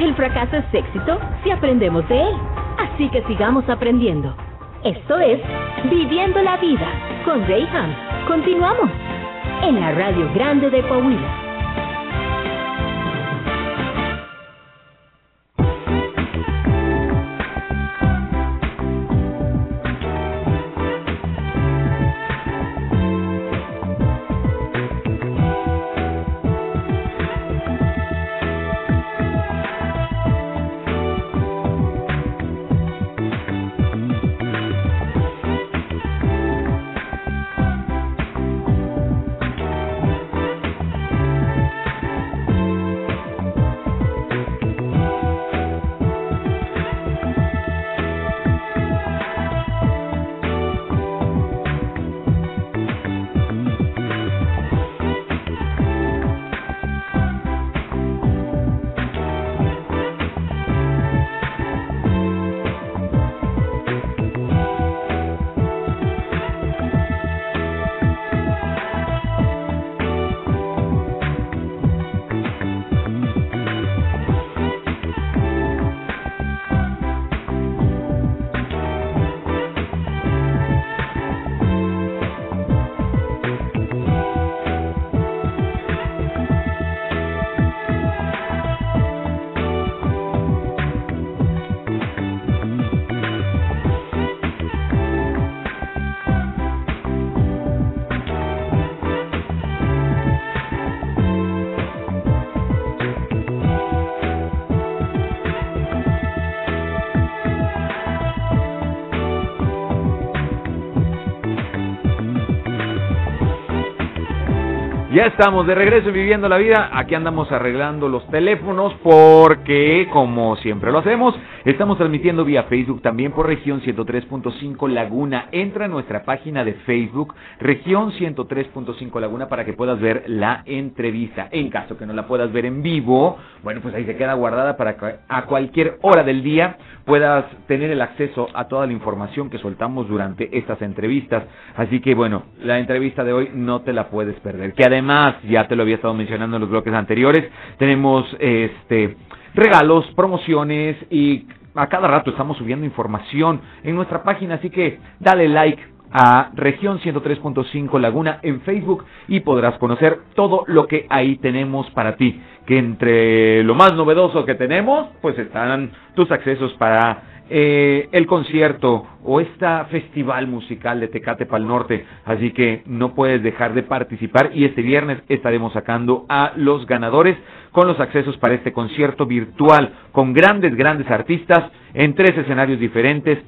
El fracaso es éxito si aprendemos de él. Así que sigamos aprendiendo. Esto es Viviendo la Vida con Rayham. Continuamos en la Radio Grande de Coahuila. Ya estamos de regreso Viviendo la Vida. Aquí andamos arreglando los teléfonos porque, como siempre lo hacemos, estamos transmitiendo vía Facebook también por región 103.5 Laguna. Entra a nuestra página de Facebook, región 103.5 Laguna, para que puedas ver la entrevista. En caso que no la puedas ver en vivo, bueno, pues ahí se queda guardada para que a cualquier hora del día puedas tener el acceso a toda la información que soltamos durante estas entrevistas. Así que, bueno, la entrevista de hoy no te la puedes perder. Que además ya te lo había estado mencionando en los bloques anteriores, tenemos este regalos, promociones y a cada rato estamos subiendo información en nuestra página, así que dale like a región 103.5 Laguna en Facebook y podrás conocer todo lo que ahí tenemos para ti. Que entre lo más novedoso que tenemos, pues están tus accesos para eh, el concierto o esta festival musical de Tecate Pal Norte. Así que no puedes dejar de participar y este viernes estaremos sacando a los ganadores con los accesos para este concierto virtual con grandes, grandes artistas en tres escenarios diferentes.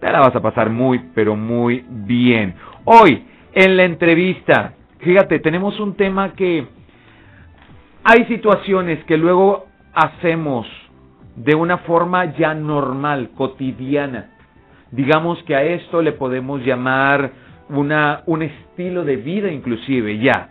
Te la vas a pasar muy, pero muy bien. Hoy, en la entrevista, fíjate, tenemos un tema que hay situaciones que luego hacemos de una forma ya normal, cotidiana. Digamos que a esto le podemos llamar una, un estilo de vida inclusive ya.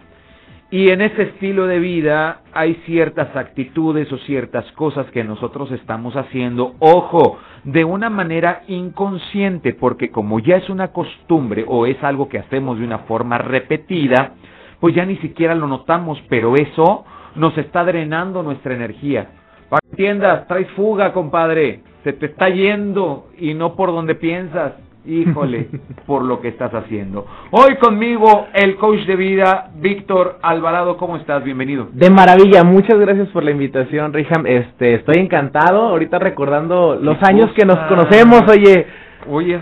Y en ese estilo de vida hay ciertas actitudes o ciertas cosas que nosotros estamos haciendo, ojo, de una manera inconsciente, porque como ya es una costumbre o es algo que hacemos de una forma repetida, pues ya ni siquiera lo notamos, pero eso nos está drenando nuestra energía. Que entiendas, traes fuga, compadre. Se te está yendo y no por donde piensas. Híjole, por lo que estás haciendo. Hoy conmigo el coach de vida, Víctor Alvarado. ¿Cómo estás? Bienvenido. De maravilla, muchas gracias por la invitación, Riham. Este, estoy encantado. Ahorita recordando los años que nos conocemos, oye. Oye,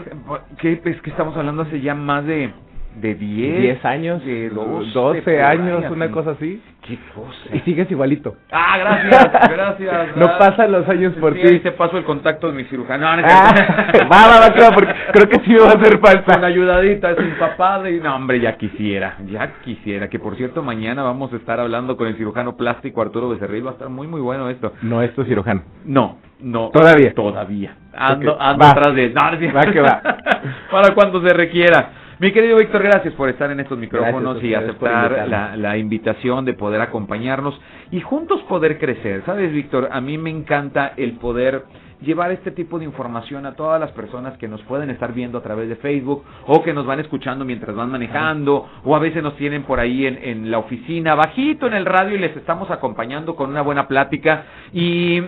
¿qué es que estamos hablando hace ya más de de 10, 10 años, de 12, 12 años, una cosa así. ¿Qué cosa? Y sigues igualito. Ah, gracias, gracias. no pasan los años por sí, ti. te paso el contacto de mi cirujano. No, no, ah, va, va, va, creo, porque creo que sí me va a hacer falta. Una ayudadita, sin papá de... No, hombre, ya quisiera, ya quisiera. Que por cierto, mañana vamos a estar hablando con el cirujano plástico Arturo Becerril. Va a estar muy, muy bueno esto. No es tu cirujano. No, no. Todavía. Todavía. Ando, ando atrás de... No, va que va. Para cuando se requiera. Mi querido Víctor, gracias por estar en estos micrófonos y aceptar la, la, invitación de poder acompañarnos y juntos poder crecer. Sabes, Víctor, a mí me encanta el poder llevar este tipo de información a todas las personas que nos pueden estar viendo a través de Facebook o que nos van escuchando mientras van manejando o a veces nos tienen por ahí en, en la oficina, bajito en el radio y les estamos acompañando con una buena plática. Y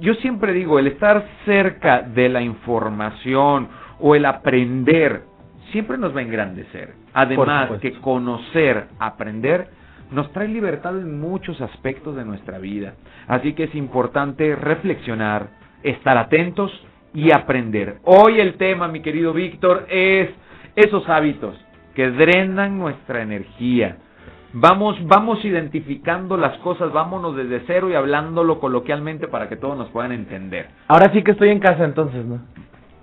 yo siempre digo, el estar cerca de la información o el aprender siempre nos va a engrandecer. Además que conocer, aprender, nos trae libertad en muchos aspectos de nuestra vida. Así que es importante reflexionar, estar atentos y aprender. Hoy el tema, mi querido Víctor, es esos hábitos que drenan nuestra energía. Vamos, vamos identificando las cosas, vámonos desde cero y hablándolo coloquialmente para que todos nos puedan entender. Ahora sí que estoy en casa entonces, ¿no?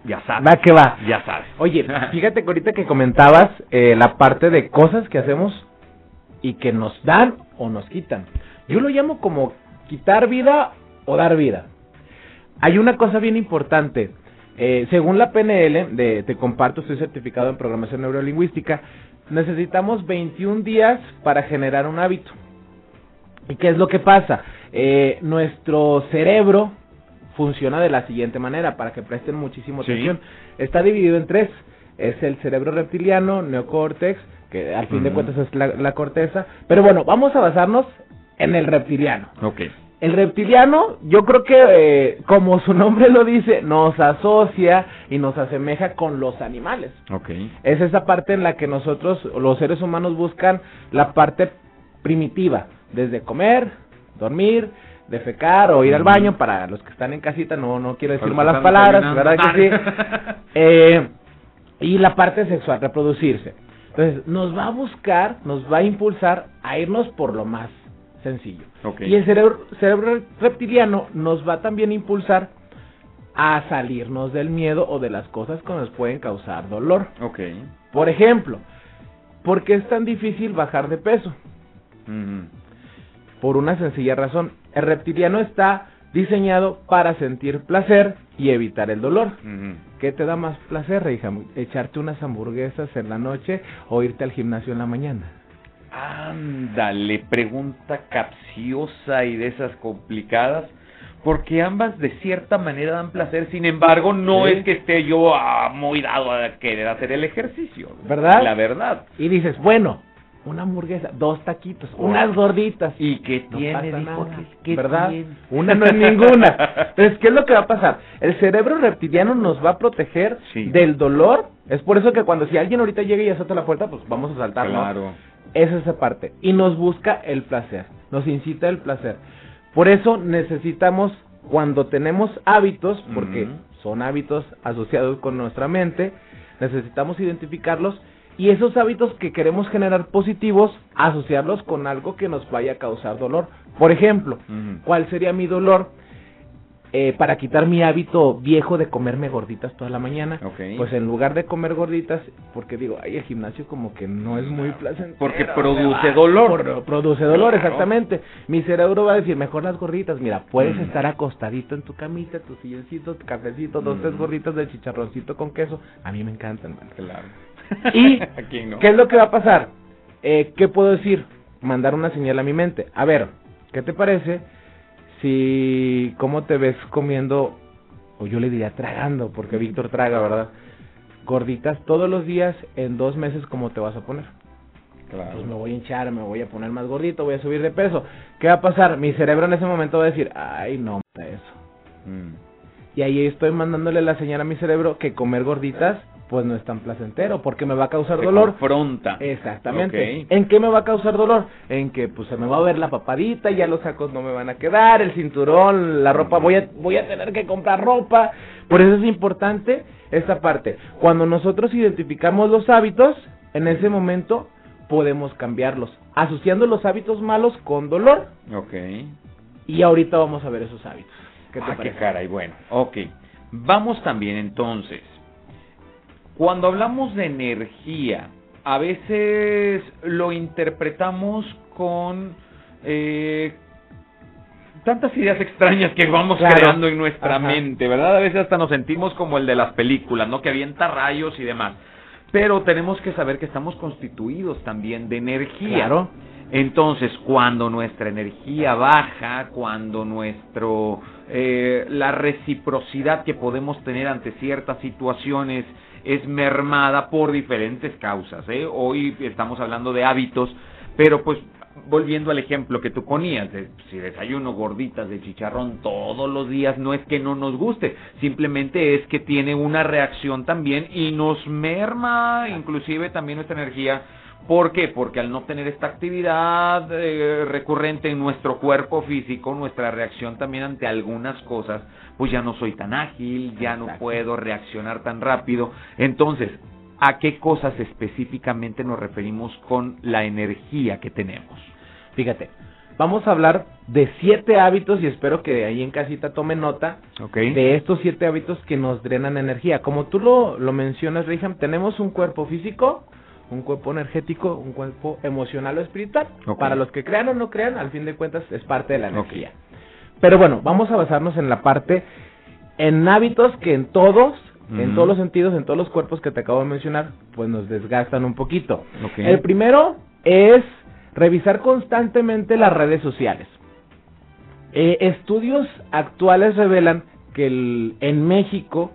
Ya sabes. Va que va. Ya sabes. Oye, fíjate que ahorita que comentabas eh, la parte de cosas que hacemos y que nos dan o nos quitan. Yo lo llamo como quitar vida o dar vida. Hay una cosa bien importante. Eh, según la PNL, de, te comparto, estoy certificado en programación neurolingüística, necesitamos 21 días para generar un hábito. ¿Y qué es lo que pasa? Eh, nuestro cerebro funciona de la siguiente manera, para que presten muchísimo atención. Está dividido en tres. Es el cerebro reptiliano, neocórtex, que al fin de cuentas es la, corteza. Pero bueno, vamos a basarnos en el reptiliano. Ok. El reptiliano, yo creo que, eh, como su nombre lo dice, nos asocia y nos asemeja con los animales. Ok. Es esa parte en la que nosotros, los seres humanos, buscan la parte primitiva, desde comer, dormir, defecar o ir al baño, para los que están en casita, no, no quiero decir malas palabras, ¿verdad que sí? Eh, y la parte sexual, reproducirse. Entonces, nos va a buscar, nos va a impulsar a irnos por lo más sencillo. Y el cerebro, cerebro reptiliano nos va también a impulsar a salirnos del miedo o de las cosas que nos pueden causar dolor. Okay. Por ejemplo, ¿por qué es tan difícil bajar de peso? Por una sencilla razón. El reptiliano está diseñado para sentir placer y evitar el dolor. ¿Qué te da más placer, hija? ¿Echarte unas hamburguesas en la noche o irte al gimnasio en la mañana? Ándale, pregunta capciosa y de esas complicadas, porque ambas de cierta manera dan placer, sin embargo, no es que esté yo ah, muy dado a querer hacer el ejercicio. ¿Verdad? La verdad. Y dices, bueno, una hamburguesa, dos taquitos, unas gorditas. ¿Y qué tiene? ¿Verdad? Una no es ninguna. Entonces, ¿qué es lo que va a pasar? El cerebro reptiliano nos va a proteger del dolor. Es por eso que cuando si alguien ahorita llega y azota la puerta, pues vamos a saltar, Claro. Es esa parte. Y nos busca el placer. Nos incita el placer. Por eso necesitamos, cuando tenemos hábitos, porque son hábitos asociados con nuestra mente, necesitamos identificarlos y esos hábitos que queremos generar positivos, asociarlos con algo que nos vaya a causar dolor. Por ejemplo, ¿cuál sería mi dolor? Eh, para quitar mi hábito viejo de comerme gorditas toda la mañana. Pues en lugar de comer gorditas, porque digo, ay, el gimnasio como que no es muy placentero. Porque produce dolor. produce dolor, exactamente. Mi cerebro va a decir, mejor las gorditas. Mira, puedes mm. estar acostadito en tu camita, tu silloncito, tu cafecito, dos, tres gorditas de chicharroncito con queso. A mí me encantan, man. Claro. Y, ¿qué es lo que va a pasar? Eh, ¿Qué puedo decir? Mandar una señal a mi mente. A ver, ¿qué te parece si, cómo te ves comiendo, o yo le diría tragando, porque Víctor traga, ¿verdad? Gorditas todos los días en dos meses, ¿cómo te vas a poner? Claro. Pues me voy a hinchar, me voy a poner más gordito, voy a subir de peso. ¿Qué va a pasar? Mi cerebro en ese momento va a decir, ay, no, eso. Mm. Y ahí estoy mandándole la señal a mi cerebro que comer gorditas pues no es tan placentero porque me va a causar dolor. Confronta. Exactamente. ¿En qué me va a causar dolor? En que pues se me va a ver la papadita, ya los sacos no me van a quedar, el cinturón, la ropa, voy a voy a tener que comprar ropa. Por eso es importante esta parte. Cuando nosotros identificamos los hábitos, en ese momento podemos cambiarlos, asociando los hábitos malos con dolor. Ok. Y ahorita vamos a ver esos hábitos. ¿Qué te ah, Qué caray, bueno. Ok. Vamos también entonces cuando hablamos de energía, a veces lo interpretamos con eh, tantas ideas extrañas que vamos creando en nuestra mente, ¿verdad? A veces hasta nos sentimos como el de las películas, ¿no? Que avienta rayos y demás. Pero tenemos que saber que estamos constituidos también de energía. Claro. Entonces, cuando nuestra energía baja, cuando nuestro eh, la reciprocidad que podemos tener ante ciertas situaciones es mermada por diferentes causas. ¿eh? Hoy estamos hablando de hábitos, pero pues volviendo al ejemplo que tú ponías, de, si desayuno gorditas de chicharrón todos los días, no es que no nos guste, simplemente es que tiene una reacción también y nos merma inclusive también nuestra energía. ¿Por qué? Porque al no tener esta actividad eh, recurrente en nuestro cuerpo físico, nuestra reacción también ante algunas cosas, pues ya no soy tan ágil, ya no puedo reaccionar tan rápido. Entonces, a qué cosas específicamente nos referimos con la energía que tenemos. Fíjate, vamos a hablar de siete hábitos y espero que ahí en casita tome nota de estos siete hábitos que nos drenan energía. Como tú lo, lo mencionas, Reham, tenemos un cuerpo físico, un cuerpo energético, un cuerpo emocional o espiritual. Para los que crean o no crean, al fin de cuentas es parte de la energía. Pero bueno, vamos a basarnos en la parte, en hábitos que en todos en todos los sentidos, en todos los cuerpos que te acabo de mencionar, pues nos desgastan un poquito. El primero es revisar constantemente las redes sociales. Eh, estudios actuales revelan que en México,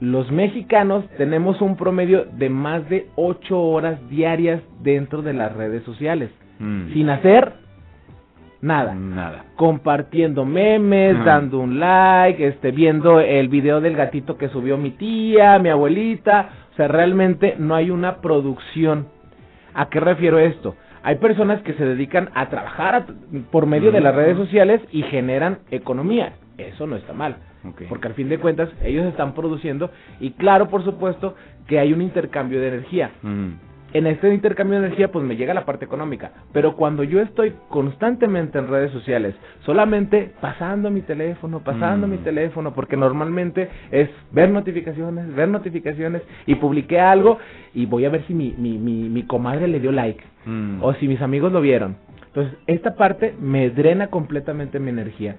los mexicanos tenemos un promedio de más de 8 horas diarias dentro de las redes sociales, mm. sin hacer Nada. Nada. Compartiendo memes, dando un like, este, viendo el video del gatito que subió mi tía, mi abuelita. O sea, realmente no hay una producción. ¿A qué refiero esto? Hay personas que se dedican a trabajar por medio de las redes sociales y generan economía. Eso no está mal. Porque al fin de cuentas ellos están produciendo y claro, por supuesto, que hay un intercambio de energía en este intercambio de energía pues me llega la parte económica, pero cuando yo estoy constantemente en redes sociales, solamente pasando mi teléfono, pasando mi mm. teléfono, porque normalmente es ver notificaciones, ver notificaciones y publiqué algo y voy a ver si mi, mi, mi, comadre le dio like mm. o si mis amigos lo vieron. Entonces, esta parte me drena completamente mi energía.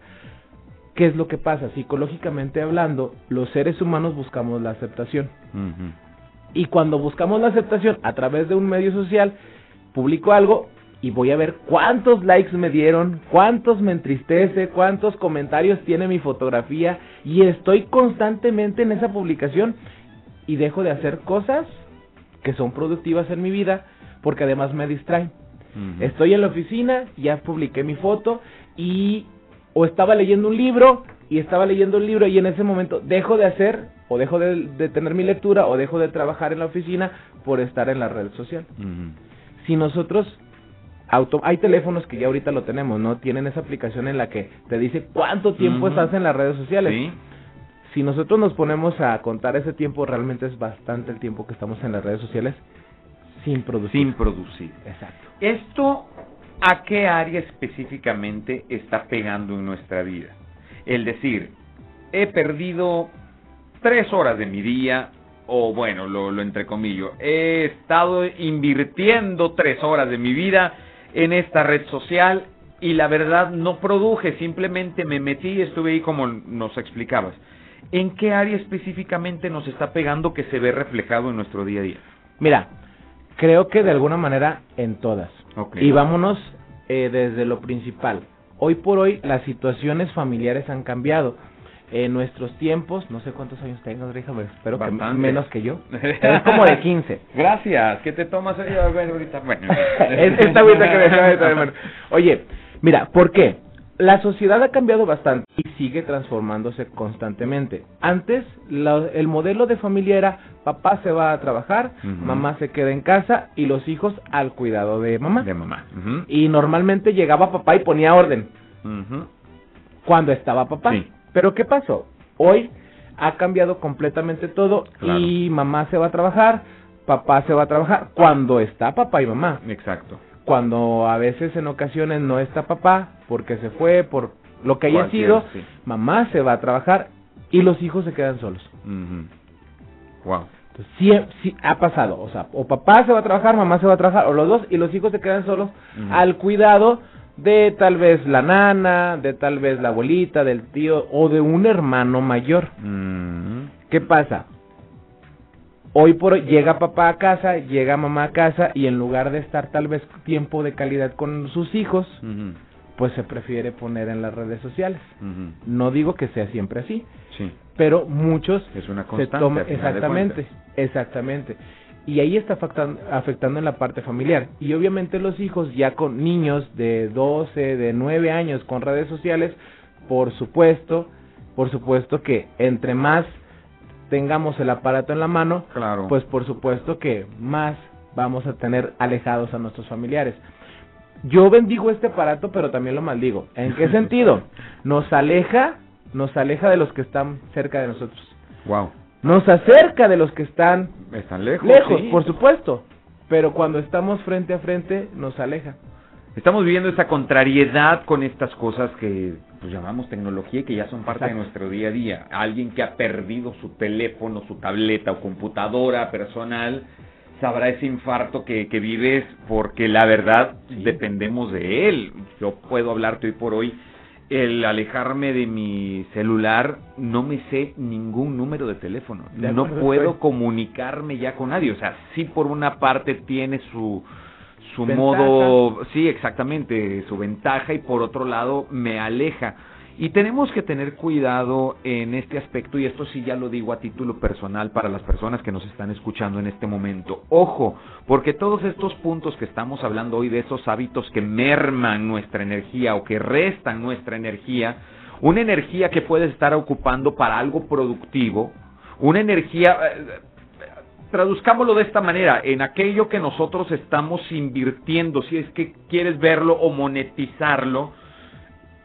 ¿Qué es lo que pasa? Psicológicamente hablando, los seres humanos buscamos la aceptación. Y cuando buscamos la aceptación a través de un medio social, publico algo y voy a ver cuántos likes me dieron, cuántos me entristece, cuántos comentarios tiene mi fotografía y estoy constantemente en esa publicación y dejo de hacer cosas que son productivas en mi vida porque además me distraen. Estoy en la oficina, ya publiqué mi foto y o estaba leyendo un libro y estaba leyendo un libro y en ese momento dejo de hacer o dejo de, tener mi lectura o dejo de trabajar en la oficina por estar en la red social. Si nosotros auto, hay teléfonos que ya ahorita lo tenemos, ¿no? Tienen esa aplicación en la que te dice cuánto tiempo estás en las redes sociales. Si nosotros nos ponemos a contar ese tiempo, realmente es bastante el tiempo que estamos en las redes sociales sin producir. Sin producir. Exacto. Esto, ¿a qué área específicamente está pegando en nuestra vida? El decir, he perdido tres horas de mi día, o bueno, lo, lo entrecomillo, he estado invirtiendo tres horas de mi vida en esta red social y la verdad no produje, simplemente me metí y estuve ahí como nos explicabas. ¿En qué área específicamente nos está pegando que se ve reflejado en nuestro día a día? Mira, creo que de alguna manera en todas. Y vámonos eh, desde lo principal. Hoy por hoy las situaciones familiares han cambiado en nuestros tiempos, no sé cuántos años tengo, déjame, espero que menos que yo. Es como de 15. Gracias, ¿qué te tomas ahorita? Bueno, esta ahorita que me. Oye, mira, ¿por qué? La sociedad ha cambiado bastante y sigue transformándose constantemente. Antes, el modelo de familia era papá se va a trabajar, mamá se queda en casa y los hijos al cuidado de mamá. De mamá. Y normalmente llegaba papá y ponía orden. Cuando estaba papá. Sí. Pero ¿qué pasó? Hoy ha cambiado completamente todo y mamá se va a trabajar, papá se va a trabajar cuando está papá y mamá. Exacto. Cuando a veces en ocasiones no está papá porque se fue, por lo que haya sido, mamá se va a trabajar y los hijos se quedan solos. Wow. sí, sí, ha pasado, o sea, o papá se va a trabajar, mamá se va a trabajar, o los dos, y los hijos se quedan solos al cuidado de tal vez la nana, de tal vez la abuelita, del tío o de un hermano mayor. Mm. ¿Qué pasa? Hoy por hoy llega papá a casa, llega mamá a casa y en lugar de estar tal vez tiempo de calidad con sus hijos, pues se prefiere poner en las redes sociales. No digo que sea siempre así, sí. pero muchos es una constante, exactamente, exactamente. y ahí está afectando, afectando en la parte familiar. Y obviamente los hijos ya con niños de 12, de 9 años con redes sociales, por supuesto, por supuesto que entre más tengamos el aparato en la mano, Claro. pues por supuesto que más vamos a tener alejados a nuestros familiares. Yo bendigo este aparato, pero también lo maldigo. ¿En qué sentido? Nos aleja, nos aleja de los que están cerca de nosotros. wow. Nos acerca de los que están Están lejos. lejos, sí. por supuesto. Pero cuando estamos frente a frente, nos aleja. Estamos viviendo esta contrariedad con estas cosas que pues, llamamos tecnología y que ya son parte de nuestro día a día. Alguien que ha perdido su teléfono, su tableta o computadora personal sabrá ese infarto que, que vives porque la verdad dependemos de él. Yo puedo hablarte hoy por hoy. El alejarme de mi celular, no me sé ningún número de teléfono. De no puedo estoy. comunicarme ya con nadie. O sea, sí por una parte tiene su, su Ventaja. modo, sí, exactamente, su ventaja y por otro lado me aleja. Y tenemos que tener cuidado en este aspecto y esto sí ya lo digo a título personal para las personas que nos están escuchando en este momento. Ojo, porque todos estos puntos que estamos hablando hoy de esos hábitos que merman nuestra energía o que restan nuestra energía, una energía que puedes estar ocupando para algo productivo, una energía, eh, traduzcámoslo de esta manera, en aquello que nosotros estamos invirtiendo, si es que quieres verlo o monetizarlo,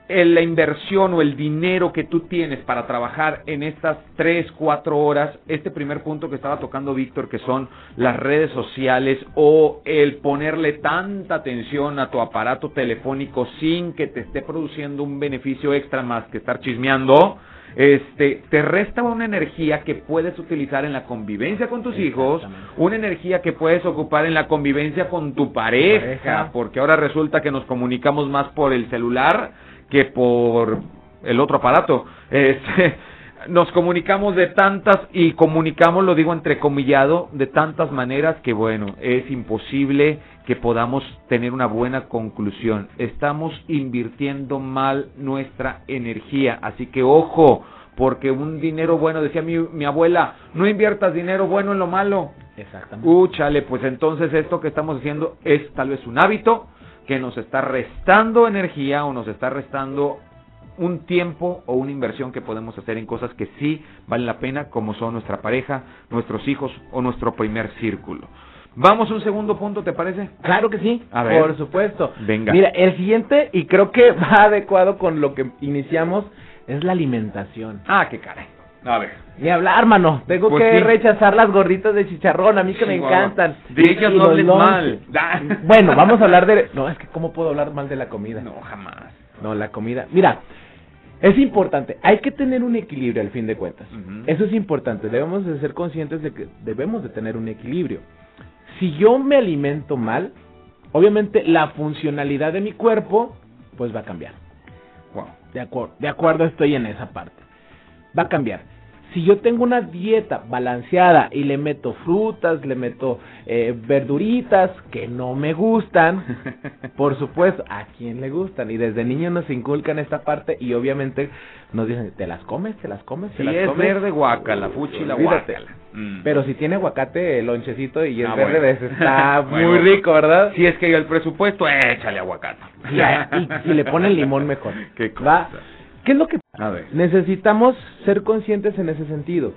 en la inversión o el dinero que tú tienes para trabajar en estas 3, 4 horas, este primer punto que estaba tocando Víctor, que son las redes sociales o el ponerle tanta atención a tu aparato telefónico sin que te esté produciendo un beneficio extra más que estar chismeando, este, te resta una energía que puedes utilizar en la convivencia con tus hijos, una energía que puedes ocupar en la convivencia con tu pareja, Pareja. porque ahora resulta que nos comunicamos más por el celular que por el otro aparato. Este, nos comunicamos de tantas y comunicamos, lo digo entrecomillado, de tantas maneras que bueno, es imposible que podamos tener una buena conclusión. Estamos invirtiendo mal nuestra energía, así que ojo, porque un dinero bueno, decía mi, mi abuela, no inviertas dinero bueno en lo malo. Exactamente. Úchale, pues entonces esto que estamos haciendo es tal vez un hábito que nos está restando energía o nos está restando un tiempo o una inversión que podemos hacer en cosas que sí valen la pena, como son nuestra pareja, nuestros hijos o nuestro primer círculo. Vamos a un segundo punto, ¿te parece? Claro que sí, A ver. por supuesto. Venga. Mira, el siguiente, y creo que va adecuado con lo que iniciamos, es la alimentación. Ah, qué caray. A ver. Ni hablar, mano. Tengo Pues que sí. rechazar las gorditas de chicharrón, a mí que me encantan. De ellas no hables mal. Da. Bueno, vamos a hablar de... No, es que ¿cómo puedo hablar mal de la comida? No, jamás. No, la comida. Mira, es importante. Hay que tener un equilibrio al fin de cuentas. Eso es importante. Debemos de ser conscientes de que debemos de tener un equilibrio. Si yo me alimento mal, obviamente la funcionalidad de mi cuerpo, pues va a cambiar. Wow. De acuerdo, de acuerdo estoy en esa parte. Va a cambiar. Si yo tengo una dieta balanceada y le meto frutas, le meto eh, verduritas que no me gustan, por supuesto, ¿a quién le gustan? Y desde niños nos inculcan esta parte y obviamente nos dicen, ¿te las comes? ¿Te las comes? ¿Te Si las es comes? verde, guacala, fuchi la guacala. Mm. Pero si tiene aguacate, el lonchecito y es Ah, verde, bueno. está Bueno. muy rico, ¿verdad? Si es que hay el presupuesto, échale aguacate. Y, y- y le ponen limón mejor. Qué ¿Va? cosa. ¿Qué es lo que A ver. Necesitamos ser conscientes en ese sentido.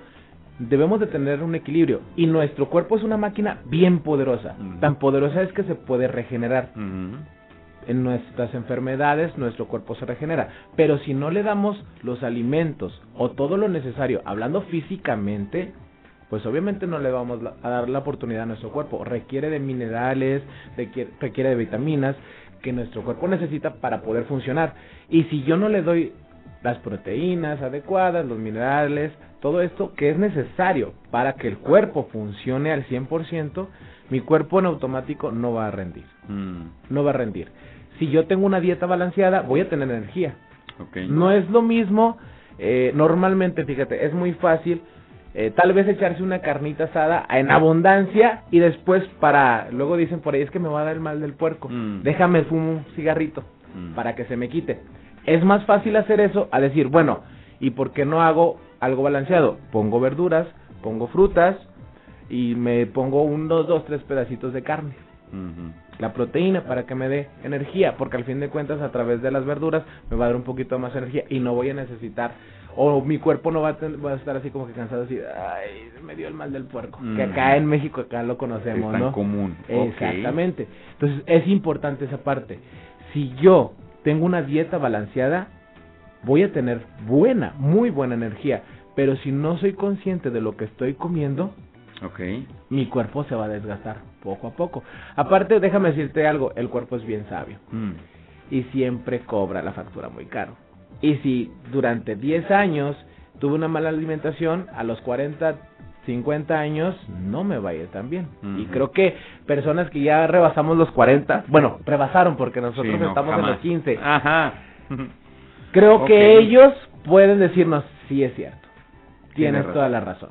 Debemos de tener un equilibrio y nuestro cuerpo es una máquina bien poderosa. Tan poderosa es que se puede regenerar. En nuestras enfermedades nuestro cuerpo se regenera. Pero si no le damos los alimentos o todo lo necesario, hablando físicamente, pues obviamente no le vamos a dar la oportunidad a nuestro cuerpo. Requiere de minerales, requiere, requiere de vitaminas que nuestro cuerpo necesita para poder funcionar. Y si yo no le doy las proteínas adecuadas, los minerales, todo esto que es necesario para que el cuerpo funcione al 100%, mi cuerpo en automático no va a rendir. Mm. No va a rendir. Si yo tengo una dieta balanceada, voy a tener energía. No es lo mismo, eh, normalmente, fíjate, es muy fácil eh, tal vez echarse una carnita asada en abundancia y después para, luego dicen por ahí es que me va a dar el mal del puerco, Mm. déjame fumo un cigarrito Mm. para que se me quite. Es más fácil hacer eso a decir, bueno, ¿y por qué no hago algo balanceado? Pongo verduras, pongo frutas, y me pongo unos dos, tres pedacitos de carne. La proteína para que me dé energía, porque al fin de cuentas a través de las verduras me va a dar un poquito más energía y no voy a necesitar, o mi cuerpo no va a, ten- va a estar así como que cansado, así, ay, me dio el mal del puerco, que acá en México acá lo conocemos, Es tan ¿no? común. Exactamente. Entonces es importante esa parte. Si yo tengo una dieta balanceada, voy a tener buena, muy buena energía. Pero si no soy consciente de lo que estoy comiendo, mi cuerpo se va a desgastar poco a poco. Aparte, déjame decirte algo, el cuerpo es bien sabio Mm. y siempre cobra la factura muy caro. Y si durante 10 años tuve una mala alimentación, a los 40, 50 años no me va a ir tan bien. Y creo que personas que ya rebasamos los 40, bueno, rebasaron porque nosotros Sí, no, estamos en los jamás. 15. Ajá. Creo que ellos pueden decirnos, sí es cierto, Tienes toda la razón.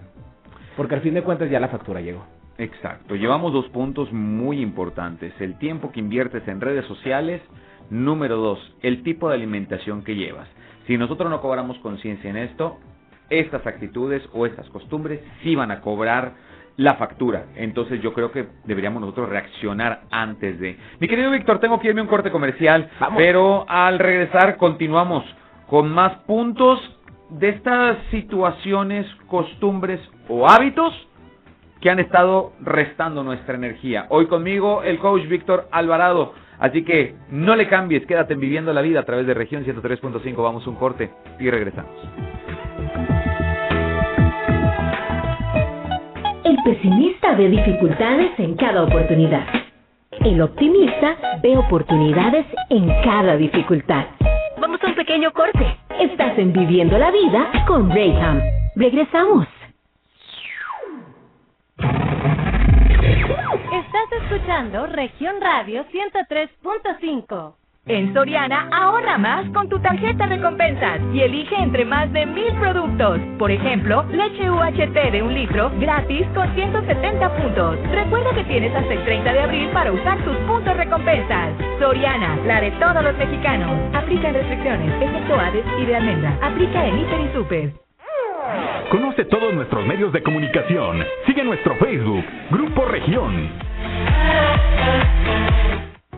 Porque al fin de cuentas ya la factura llegó. Exacto. Llevamos dos puntos muy importantes. El tiempo que inviertes en redes sociales. Número dos, el tipo de alimentación que llevas. Si nosotros no cobramos conciencia en esto, estas actitudes o estas costumbres sí van a cobrar la factura. Entonces yo creo que deberíamos nosotros reaccionar antes de... Mi querido Víctor, tengo que irme a un corte comercial, Vamos. pero al regresar continuamos con más puntos de estas situaciones, costumbres o hábitos que han estado restando nuestra energía. Hoy conmigo el coach Víctor Alvarado. Así que no le cambies, quédate en Viviendo la Vida a través de región 103.5. Vamos un corte y regresamos. Pesimista ve dificultades en cada oportunidad. El optimista ve oportunidades en cada dificultad. Vamos a un pequeño corte. Estás en Viviendo la Vida con Rayham. Regresamos. Estás escuchando Región Radio 103.5. En Soriana, ahorra más con tu tarjeta recompensas y elige entre más de mil productos. Por ejemplo, leche UHT de un litro gratis con 170 puntos. Recuerda que tienes hasta el 30 de abril para usar tus puntos recompensas. Soriana, la de todos los mexicanos. Aplica restricciones, excepto Hades y de almendra. Aplica en Hiper y Super. Conoce todos nuestros medios de comunicación. Sigue nuestro Facebook, Grupo Región.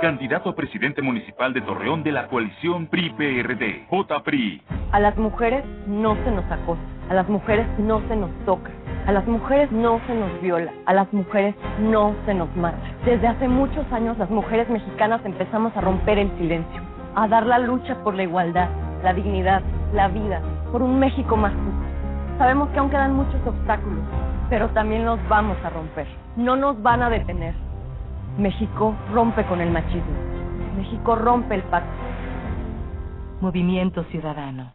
Candidato a presidente municipal de Torreón de la coalición PRI-PRD. Vota PRI. A las mujeres no se nos acosa, a las mujeres no se nos toca, a las mujeres no se nos viola, a las mujeres no se nos mata. Desde hace muchos años las mujeres mexicanas empezamos a romper el silencio, a dar la lucha por la igualdad, la dignidad, la vida, por un México más justo. Sabemos que aún quedan muchos obstáculos, pero también los vamos a romper. No nos van a detener. México rompe con el machismo. México rompe el pacto. Movimiento Ciudadano.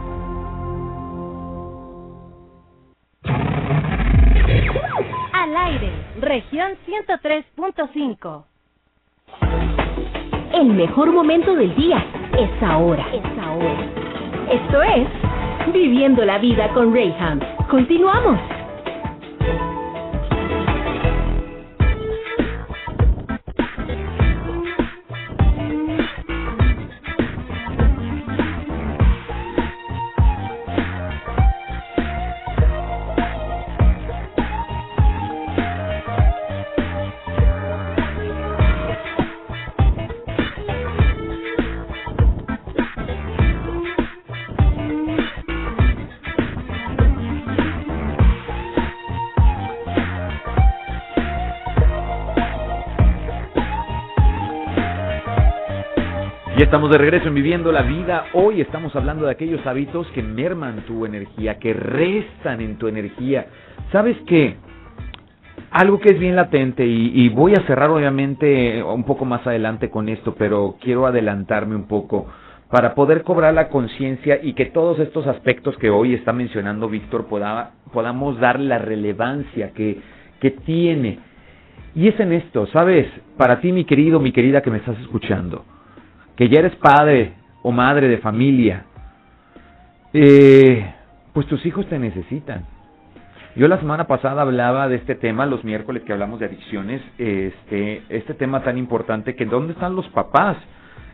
Al aire, región 103.5. El mejor momento del día es ahora. Es ahora. Esto es Viviendo la Vida con Rayham. Continuamos. Estamos de regreso en Viviendo la Vida. Hoy estamos hablando de aquellos hábitos que merman tu energía, que restan en tu energía. ¿Sabes qué? Algo que es bien latente y, voy a cerrar obviamente un poco más adelante con esto, pero quiero adelantarme un poco para poder cobrar la conciencia y que todos estos aspectos que hoy está mencionando Víctor poda- podamos dar la relevancia que tiene. Y es en esto, ¿sabes? Para ti, mi querido, mi querida que me estás escuchando, que ya eres padre o madre de familia, eh, pues tus hijos te necesitan. Yo la semana pasada hablaba de este tema, los miércoles que hablamos de adicciones, este, este tema tan importante que dónde están los papás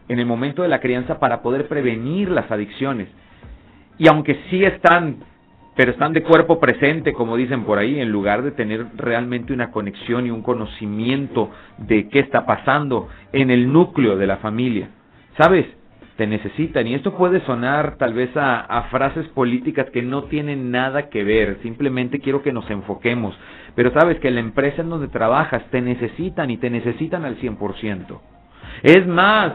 en el momento de la crianza para poder prevenir las adicciones. Y aunque sí están, pero están de cuerpo presente, como dicen por ahí, en lugar de tener realmente una conexión y un conocimiento de qué está pasando en el núcleo de la familia. ¿Sabes? Te necesitan. Y esto puede sonar tal vez a, a frases políticas que no tienen nada que ver. Simplemente quiero que nos enfoquemos. Pero sabes que la empresa en donde trabajas te necesitan y te necesitan al 100%. Es más,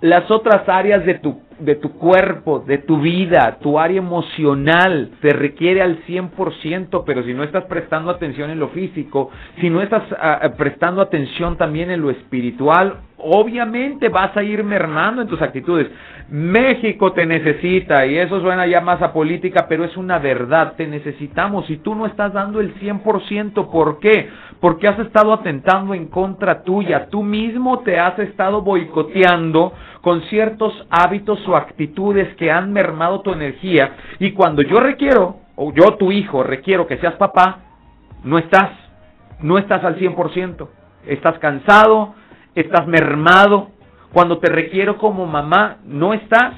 las otras áreas de tu, de tu cuerpo, de tu vida, tu área emocional, te requiere al 100%, pero si no estás prestando atención en lo físico, si no estás ah, prestando atención también en lo espiritual, obviamente vas a ir mermando en tus actitudes. México te necesita, y eso suena ya más a política, pero es una verdad, te necesitamos, y tú no estás dando el 100%, ¿por qué? Porque has estado atentando en contra tuya, tú mismo te has estado boicoteando con ciertos hábitos o actitudes que han mermado tu energía, y cuando yo requiero, o yo tu hijo requiero que seas papá, no estás, no estás al 100%, estás cansado, estás mermado, cuando te requiero como mamá, no estás.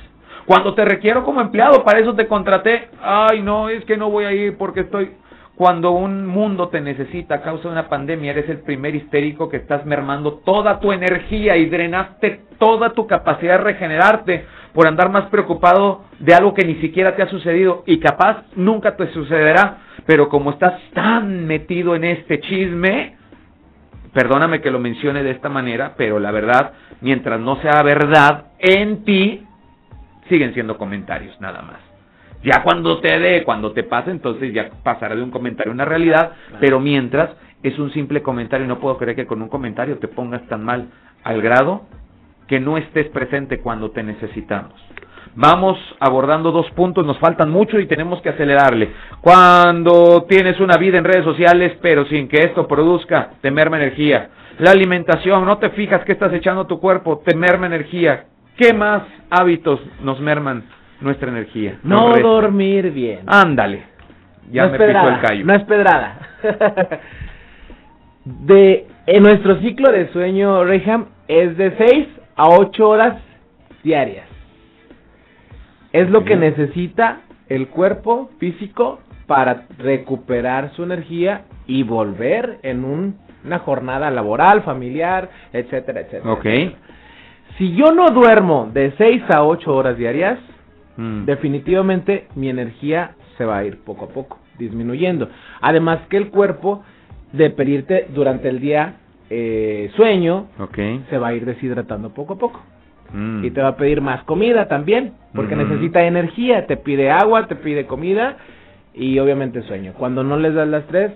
Cuando te requiero como empleado, para eso te contraté. Ay, no, es que no voy a ir porque estoy... Cuando un mundo te necesita a causa de una pandemia, eres el primer histérico que estás mermando toda tu energía y drenaste toda tu capacidad de regenerarte por andar más preocupado de algo que ni siquiera te ha sucedido y capaz nunca te sucederá. Pero como estás tan metido en este chisme, perdóname que lo mencione de esta manera, pero la verdad, mientras no sea verdad en ti, siguen siendo comentarios nada más. Ya cuando te dé, cuando te pase, entonces ya pasará de un comentario a una realidad, pero mientras es un simple comentario, no puedo creer que con un comentario te pongas tan mal al grado que no estés presente cuando te necesitamos. Vamos abordando dos puntos, nos faltan mucho y tenemos que acelerarle. Cuando tienes una vida en redes sociales, pero sin que esto produzca, te merma energía. La alimentación, no te fijas que estás echando tu cuerpo, te merma energía. ¿Qué más hábitos nos merman nuestra energía? No dormir bien. Ándale. Ya no me picó pedrada, el callo. No es pedrada. de, en nuestro ciclo de sueño, Reham, es de 6 a 8 horas diarias. Es lo que necesita el cuerpo físico para recuperar su energía y volver en un- una jornada laboral, familiar, etcétera, etcétera. Ok. Si yo no duermo de 6 a 8 horas diarias, Mm. definitivamente mi energía se va a ir poco a poco, disminuyendo. Además que el cuerpo, de pedirte durante el día eh, sueño, Ok. se va a ir deshidratando poco a poco. Mm. Y te va a pedir más comida también, porque Ujú. necesita energía, te pide agua, te pide comida y obviamente sueño. Cuando no les das las tres,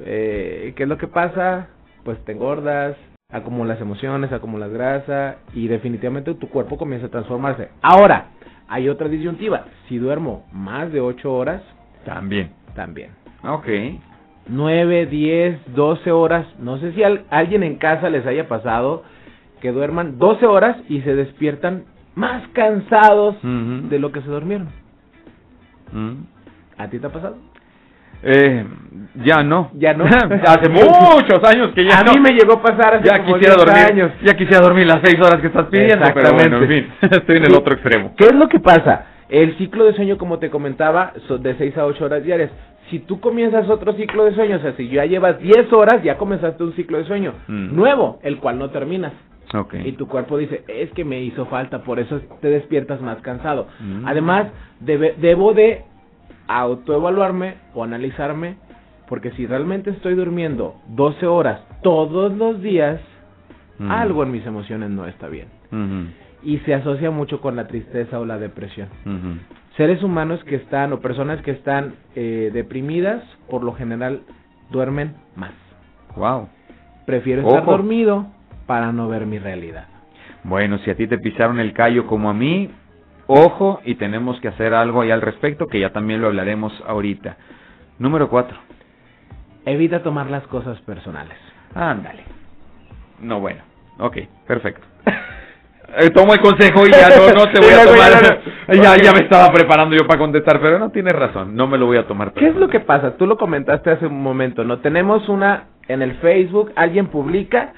eh, ¿qué es lo que pasa? Pues te engordas, acumulas emociones, acumulas grasa y definitivamente tu cuerpo comienza a transformarse. Ahora, hay otra disyuntiva. Si duermo más de 8 horas, También. también. Ok. 9, 10, 12 horas. No sé si al- alguien en casa les haya pasado que duerman 12 horas y se despiertan más cansados Ujú. de lo que se durmieron. Mm. ¿A ti te ha pasado? Eh, ya no. Ya no. Hace muchos años que ya a no. mí me llegó a pasar hace ya como quisiera 10 dormir. años. Ya quisiera dormir las seis horas que estás pidiendo, pero bueno, en fin, estoy en el otro extremo. ¿Qué es lo que pasa? El ciclo de sueño, como te comentaba, son de 6 a 8 horas diarias. Si tú comienzas otro ciclo de sueño, o sea, si ya llevas 10 horas, ya comenzaste un ciclo de sueño Mm. nuevo, el cual no terminas. Ok. Y tu cuerpo dice, es que me hizo falta, por eso te despiertas más cansado. Mm. Además, debe- debo de autoevaluarme o analizarme, porque si realmente estoy durmiendo 12 horas todos los días, Mm. algo en mis emociones no está bien. Y se asocia mucho con la tristeza o la depresión. Seres humanos que están o personas que están eh, deprimidas, por lo general duermen más. Wow. Prefiero estar dormido para no ver mi realidad. Bueno, si a ti te pisaron el callo como a mí, ojo y tenemos que hacer algo ahí al respecto, que ya también lo hablaremos ahorita. Número cuatro. Evita tomar las cosas personales. Ándale. No, bueno. Ok, perfecto. Eh, tomo el consejo y ya no, no te voy a tomar. Ya, ya me estaba preparando yo para contestar, pero no tienes razón, no me lo voy a tomar. ¿Qué es lo que pasa? Tú lo comentaste hace un momento, ¿no? Tenemos una en el Facebook, alguien publica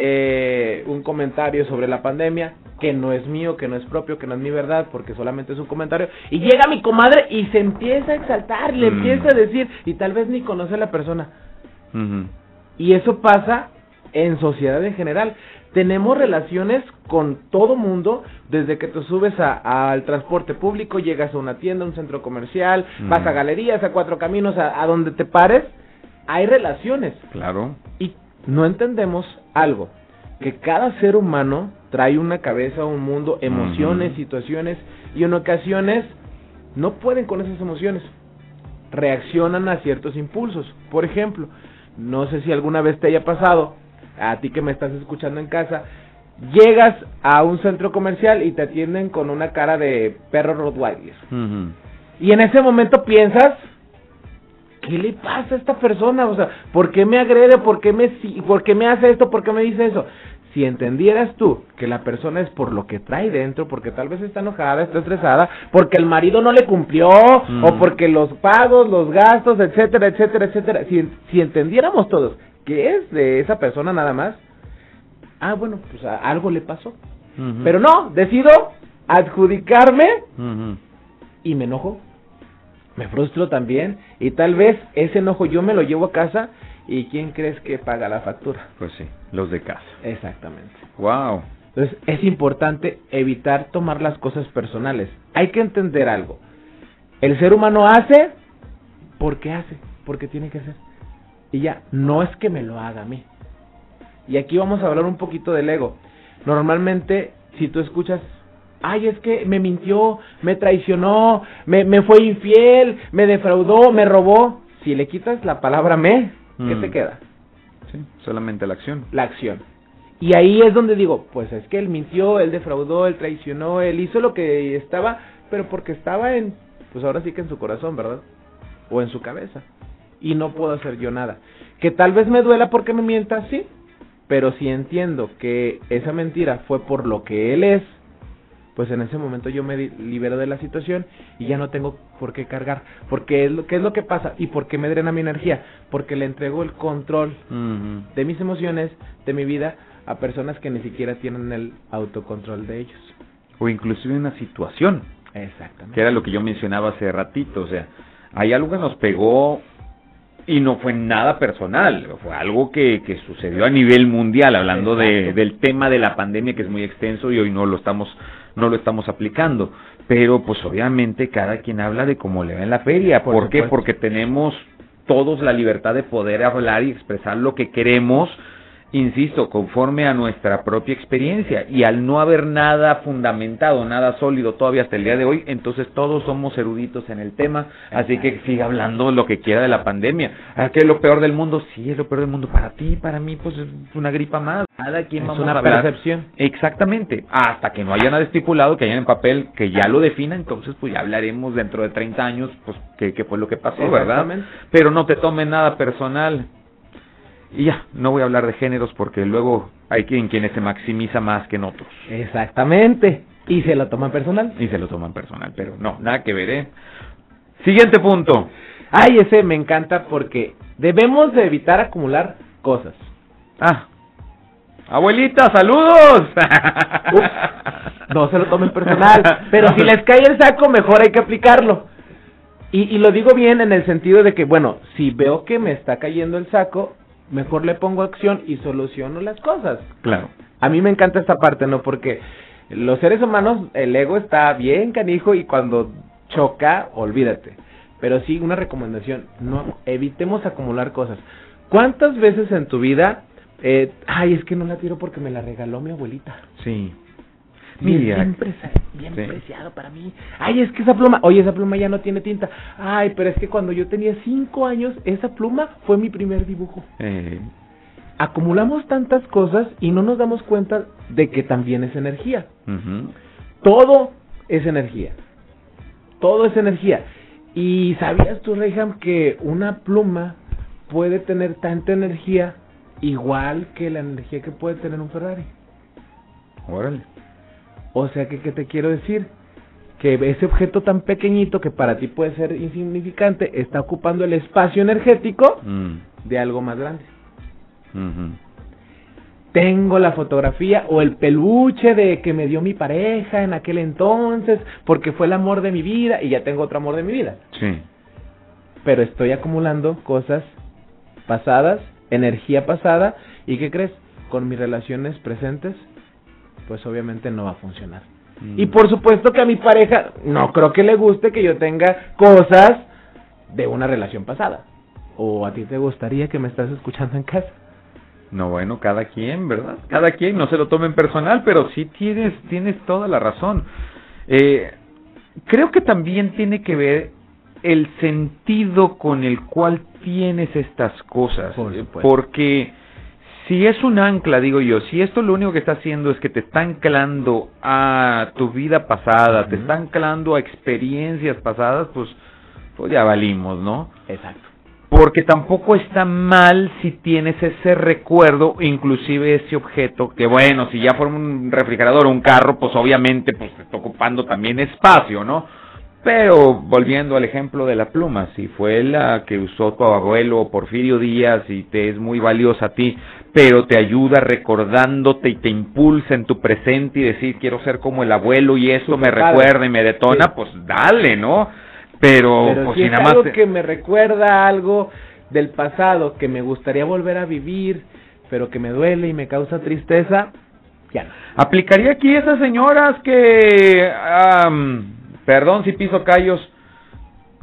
eh, un comentario sobre la pandemia que no es mío, que no es propio, que no es mi verdad, porque solamente es un comentario. Y llega mi comadre y se empieza a exaltar, le Mm. empieza a decir, y tal vez ni conoce a la persona. Y eso pasa en sociedad en general. Tenemos relaciones con todo mundo, desde que te subes a- al transporte público, llegas a una tienda, a un centro comercial, Mm. vas a galerías, a cuatro caminos, a, a donde te pares, hay relaciones. Claro. Y no entendemos algo, que cada ser humano trae una cabeza, un mundo, emociones, situaciones, y en ocasiones no pueden con esas emociones. Reaccionan a ciertos impulsos. Por ejemplo, no sé si alguna vez te haya pasado, a ti que me estás escuchando en casa, llegas a un centro comercial y te atienden con una cara de perro Rottweiler. Y en ese momento piensas, ¿qué le pasa a esta persona? O sea, ¿por qué me agrede? ¿Por qué me, ¿por qué me hace esto? ¿Por qué me dice eso? Si entendieras tú que la persona es por lo que trae dentro, porque tal vez está enojada, está estresada, porque el marido no le cumplió, Mm. o porque los pagos, los gastos, etcétera, etcétera, etcétera. Si, si entendiéramos todos que es de esa persona nada más, ah, bueno, pues a- algo le pasó. Pero no, decido adjudicarme y me enojo, me frustro también y tal vez ese enojo yo me lo llevo a casa y ¿quién crees que paga la factura? Pues sí, los de casa. Exactamente. Wow. Entonces es importante evitar tomar las cosas personales. Hay que entender algo. El ser humano hace porque hace, porque tiene que hacer. Y ya, no es que me lo haga a mí. Y aquí vamos a hablar un poquito del ego. Normalmente, si tú escuchas, ay, es que me mintió, me traicionó, me, me fue infiel, me defraudó, me robó. Si le quitas la palabra me, ¿qué Mm. te queda? Sí, solamente la acción. la acción. Y ahí es donde digo, pues es que él mintió, él defraudó, él traicionó, él hizo lo que estaba, pero porque estaba en, pues ahora sí que en su corazón, ¿verdad? O en su cabeza. Y no puedo hacer yo nada. Que tal vez me duela porque me mienta, sí. Pero si entiendo que esa mentira fue por lo que él es, pues en ese momento yo me libero de la situación y ya no tengo por qué cargar. Porque es lo, ¿qué es lo que pasa? ¿Y por qué me drena mi energía? Porque le entrego el control de mis emociones, de mi vida, a personas que ni siquiera tienen el autocontrol de ellos. O inclusive una situación, Exactamente. que era lo que yo mencionaba hace ratito. O sea, hay algo que nos pegó y no fue nada personal, fue algo que, que sucedió a nivel mundial, hablando de, del tema de la pandemia que es muy extenso y hoy no lo estamos no lo estamos aplicando. Pero pues obviamente cada quien habla de cómo le va en la feria. Por ¿Por, qué? Porque tenemos todos la libertad de poder hablar y expresar lo que queremos, insisto, conforme a nuestra propia experiencia. Y al no haber nada fundamentado, nada sólido todavía hasta el día de hoy, entonces todos somos eruditos en el tema. Así que siga hablando lo que quiera de la pandemia. ¿Ah, que es lo peor del mundo? Sí, es lo peor del mundo. Para ti, para mí, pues es una gripa más. Cada quien Es vamos una a percepción. Exactamente, hasta que no haya nada estipulado, que haya en papel que ya lo defina, entonces pues ya hablaremos dentro de 30 años, pues qué, qué fue lo que pasó, ¿verdad? Pero no te tomen nada personal. Y ya, no voy a hablar de géneros porque luego hay quien quienes se maximiza más que en otros Exactamente. Y se lo toman personal. y se lo toman personal, pero no, nada que ver, ¿eh? Siguiente punto. Ay, ese me encanta porque debemos de evitar acumular cosas. Ah, abuelita, saludos. No se lo tomen personal. Pero si les cae el saco, mejor hay que aplicarlo. Y, y lo digo bien en el sentido de que, bueno, si veo que me está cayendo el saco, mejor le pongo acción y soluciono las cosas. Claro. A mí me encanta esta parte, ¿no? Porque los seres humanos, el ego está bien canijo y cuando choca, olvídate. Pero sí, una recomendación, no evitemos acumular cosas. ¿Cuántas veces en tu vida, eh, ay, es que no la tiro porque me la regaló mi abuelita? Sí. Mira. bien, presa- bien Sí. preciado para mí. Ay, es que esa pluma, oye, esa pluma ya no tiene tinta. Ay, pero es que cuando yo tenía cinco años, esa pluma fue mi primer dibujo. Eh, Acumulamos tantas cosas y no nos damos cuenta de que también es energía. Todo es energía. Todo es energía. ¿Y sabías tú, Reyham, que una pluma puede tener tanta energía igual que la energía que puede tener un Ferrari? Órale. O sea, que, ¿qué te quiero decir? Que ese objeto tan pequeñito que para ti puede ser insignificante está ocupando el espacio energético Mm, de algo más grande. Tengo la fotografía o el peluche de que me dio mi pareja en aquel entonces porque fue el amor de mi vida y ya tengo otro amor de mi vida. Sí. Pero estoy acumulando cosas pasadas, energía pasada y ¿qué crees? Con mis relaciones presentes, pues obviamente no va a funcionar. Mm. Y por supuesto que a mi pareja no creo que le guste que yo tenga cosas de una relación pasada. ¿O a ti te gustaría que me estás escuchando en casa? No, bueno, cada quien, ¿verdad? Cada quien, no se lo tomen personal, pero sí tienes, tienes toda la razón. Eh, creo que también tiene que ver el sentido con el cual tienes estas cosas. Por. Porque si es un ancla, digo yo, si esto lo único que está haciendo es que te está anclando a tu vida pasada, te está anclando a experiencias pasadas, pues, pues ya valimos, ¿no? Exacto. Porque tampoco está mal si tienes ese recuerdo, inclusive ese objeto, que bueno, si ya fuera un refrigerador o un carro, pues obviamente pues está ocupando también espacio, ¿no? Pero volviendo al ejemplo de la pluma, si fue la que usó tu abuelo Porfirio Díaz y te es muy valiosa a ti, pero te ayuda recordándote y te impulsa en tu presente y decir quiero ser como el abuelo y eso me padre. recuerda y me detona, Sí. pues dale, ¿no? Pero, Pero pues si es nada más algo te- que me recuerda algo del pasado que me gustaría volver a vivir, pero que me duele y me causa tristeza, ya no. Aplicaría aquí esas señoras que, am, perdón si piso callos,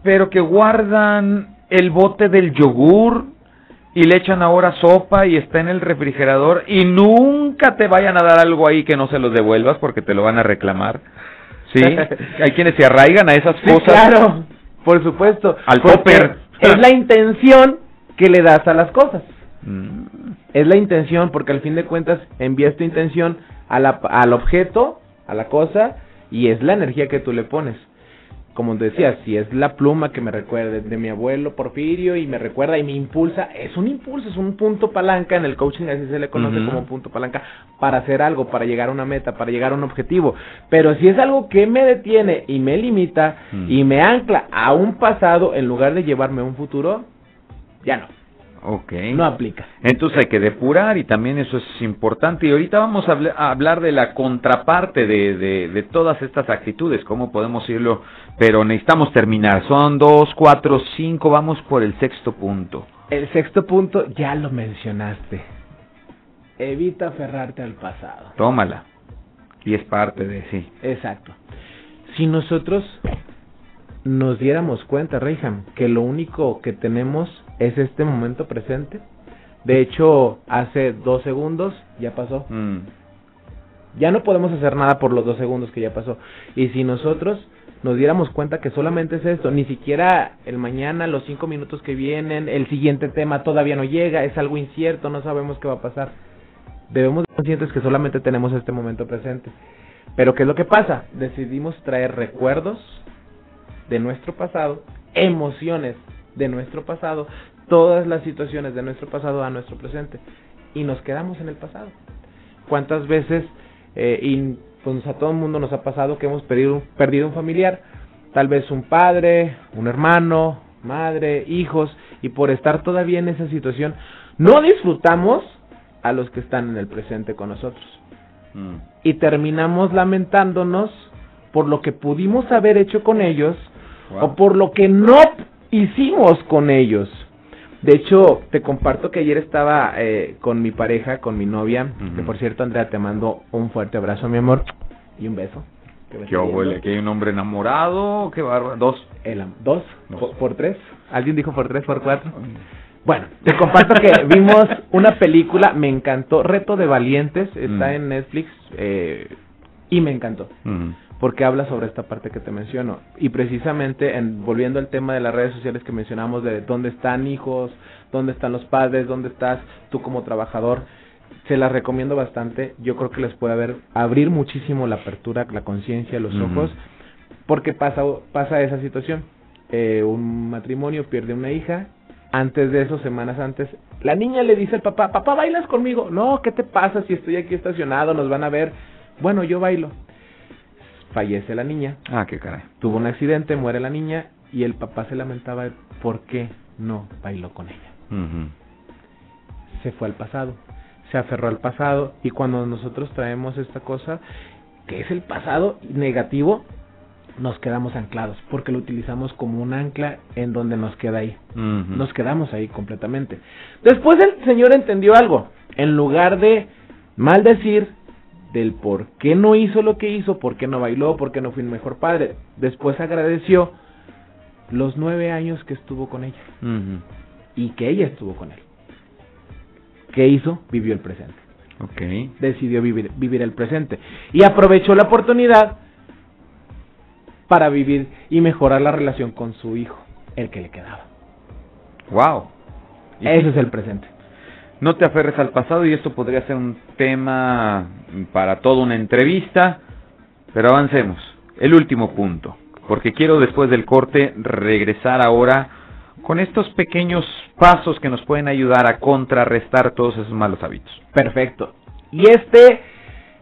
pero que guardan el bote del yogur y le echan ahora sopa y está en el refrigerador y nunca te vayan a dar algo ahí que no se los devuelvas porque te lo van a reclamar. Sí, hay quienes se arraigan a esas Sí, cosas. claro, por supuesto. Al topper. Es la intención que le das a las cosas. Mm, Es la intención, porque al fin de cuentas envías tu intención a la- al objeto, a la cosa, y es la energía que tú le pones. Como te decía, si es la pluma que me recuerda de mi abuelo Porfirio y me recuerda y me impulsa, es un impulso, es un punto palanca, en el coaching así se le conoce como punto palanca, para hacer algo, para llegar a una meta, para llegar a un objetivo. Pero si es algo que me detiene y me limita y me ancla a un pasado en lugar de llevarme a un futuro, ya no, ok. no aplica. Entonces hay que depurar y también eso es importante. Y ahorita vamos a, habl- a hablar de la contraparte de, de, de todas estas actitudes, cómo podemos irlo, pero necesitamos terminar. Son dos, cuatro, cinco, vamos por el sexto punto. El sexto punto ya lo mencionaste. Evita aferrarte al pasado. Tómala. Y es parte de sí. Exacto. Si nosotros nos diéramos cuenta, Reyham, que lo único que tenemos es este momento presente. De hecho, hace dos segundos ya pasó. Mm, Ya no podemos hacer nada por los dos segundos que ya pasó. Y si nosotros nos diéramos cuenta que solamente es esto, ni siquiera el mañana, los cinco minutos que vienen, el siguiente tema todavía no llega, es algo incierto, no sabemos qué va a pasar. Debemos ser conscientes que solamente tenemos este momento presente. Pero ¿qué es lo que pasa? Decidimos traer recuerdos de nuestro pasado, emociones de nuestro pasado, todas las situaciones de nuestro pasado a nuestro presente. Y nos quedamos en el pasado. ¿Cuántas veces, eh, y pues a todo el mundo nos ha pasado que hemos perdido, perdido un familiar? Tal vez un padre, un hermano, madre, hijos, y por estar todavía en esa situación, no disfrutamos a los que están en el presente con nosotros mm. y terminamos lamentándonos por lo que pudimos haber hecho con ellos Wow. o por lo que no hicimos con ellos. De hecho, te comparto que ayer estaba eh, con mi pareja, con mi novia, que por cierto, Andrea, te mando un fuerte abrazo, mi amor, y un beso. ¿Qué huele? ¿Aquí hay un hombre enamorado? ¿Qué bárbaro? Dos. El ¿Dos? Dos. Por, por tres? ¿Alguien dijo por tres, por cuatro? Bueno, te comparto que vimos una película, me encantó, Reto de Valientes, está Mm. en Netflix, eh, Y me encantó. Ujú. Porque habla sobre esta parte que te menciono. Y precisamente, en, volviendo al tema de las redes sociales que mencionamos, de dónde están hijos, dónde están los padres, dónde estás tú como trabajador, se las recomiendo bastante. Yo creo que les puede haber, abrir muchísimo la apertura, la conciencia, los ojos, porque pasa, pasa esa situación. Eh, un matrimonio pierde una hija. Antes de eso, semanas antes, la niña le dice al papá, papá, ¿bailas conmigo? No, ¿qué te pasa si estoy aquí estacionado? Nos van a ver. Bueno, yo bailo fallece la niña, Ah, qué caray. tuvo un accidente, muere la niña y el papá se lamentaba de por qué no bailó con ella. Se fue al pasado, se aferró al pasado y cuando nosotros traemos esta cosa que es el pasado negativo, nos quedamos anclados porque lo utilizamos como un ancla en donde nos queda ahí. Nos quedamos ahí completamente. Después el señor entendió algo. En lugar de maldecir del por qué no hizo lo que hizo, por qué no bailó, por qué no fue un mejor padre, después agradeció los nueve años que estuvo con ella y que ella estuvo con él. ¿Qué hizo? Vivió el presente. Decidió vivir, vivir el presente. Y aprovechó la oportunidad para vivir y mejorar la relación con su hijo, el que le quedaba. Wow. Ese es el presente. No te aferres al pasado y esto podría ser un tema para toda una entrevista, pero avancemos. El último punto, porque quiero después del corte regresar ahora con estos pequeños pasos que nos pueden ayudar a contrarrestar todos esos malos hábitos. Perfecto. Y este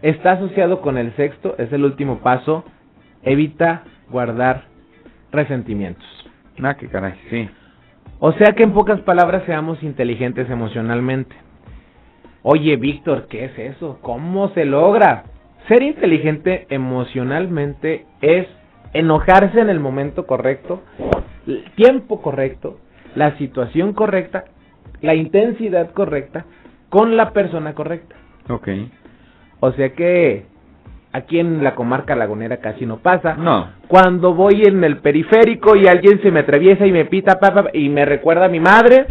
está asociado con el sexto, es el último paso. Evita guardar resentimientos. Ah, qué caray, sí. O sea que en pocas palabras seamos inteligentes emocionalmente. Oye, Víctor, ¿qué es eso? ¿Cómo se logra? Ser inteligente emocionalmente es enojarse en el momento correcto, el tiempo correcto, la situación correcta, la intensidad correcta, con la persona correcta. Ok. O sea que aquí en la comarca lagunera casi no pasa. No. Cuando voy en el periférico y alguien se me atraviesa y me pita pa, pa, y me recuerda a mi madre,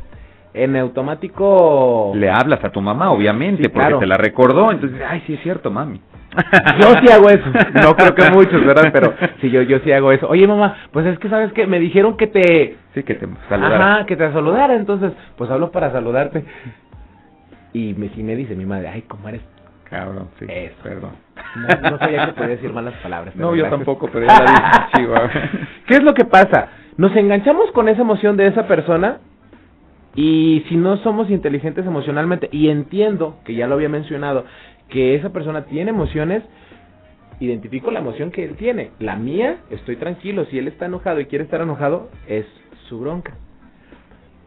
en automático Le hablas a tu mamá, obviamente, Sí, porque claro. te la recordó, entonces, ay, sí es cierto, mami. Yo sí hago eso. No creo que muchos, ¿verdad? Pero sí, yo, yo sí hago eso. Oye, mamá, pues es que sabes que me dijeron que te... Sí, que te saludara. Ajá, que te saludara. Entonces, pues hablo para saludarte. Y me, sí me dice mi madre, ay, ¿cómo eres? Cabrón, sí. Eso. Perdón. No, no sabía que podía decir malas palabras. No, yo gracias. tampoco, pero ya la dije, chihuahua. ¿Qué es lo que pasa? Nos enganchamos con esa emoción de esa persona y si no somos inteligentes emocionalmente, y entiendo, que ya lo había mencionado, que esa persona tiene emociones, identifico la emoción que él tiene. La mía, estoy tranquilo. Si él está enojado y quiere estar enojado, es su bronca.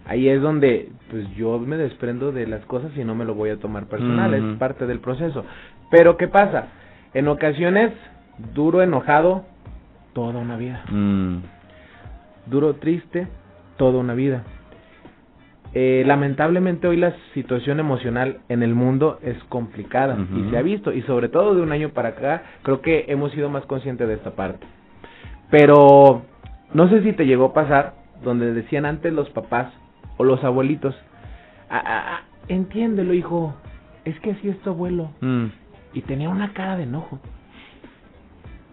Ahí es donde pues yo me desprendo de las cosas y no me lo voy a tomar personal, es parte del proceso. Pero ¿qué pasa? En ocasiones, duro enojado, toda una vida Mm, duro triste toda una vida. Eh, lamentablemente hoy la situación emocional en el mundo es complicada y se ha visto y sobre todo de un año para acá creo que hemos sido más conscientes de esta parte. Pero no sé si te llegó a pasar donde decían antes los papás o los abuelitos, "Ah, ah, ah, entiéndelo hijo, es que así es tu abuelo mm. Y tenía una cara de enojo.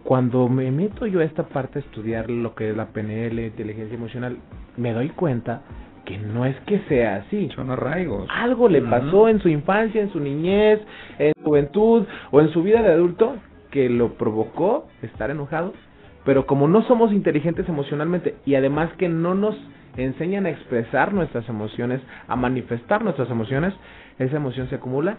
Cuando me meto yo a esta parte a estudiar lo que es la PNL, inteligencia emocional, me doy cuenta que no es que sea así. Son arraigos. Algo le pasó en su infancia, en su niñez, en su juventud o en su vida de adulto que lo provocó estar enojado. Pero como no somos inteligentes emocionalmente y además que no nos enseñan a expresar nuestras emociones, a manifestar nuestras emociones, esa emoción se acumula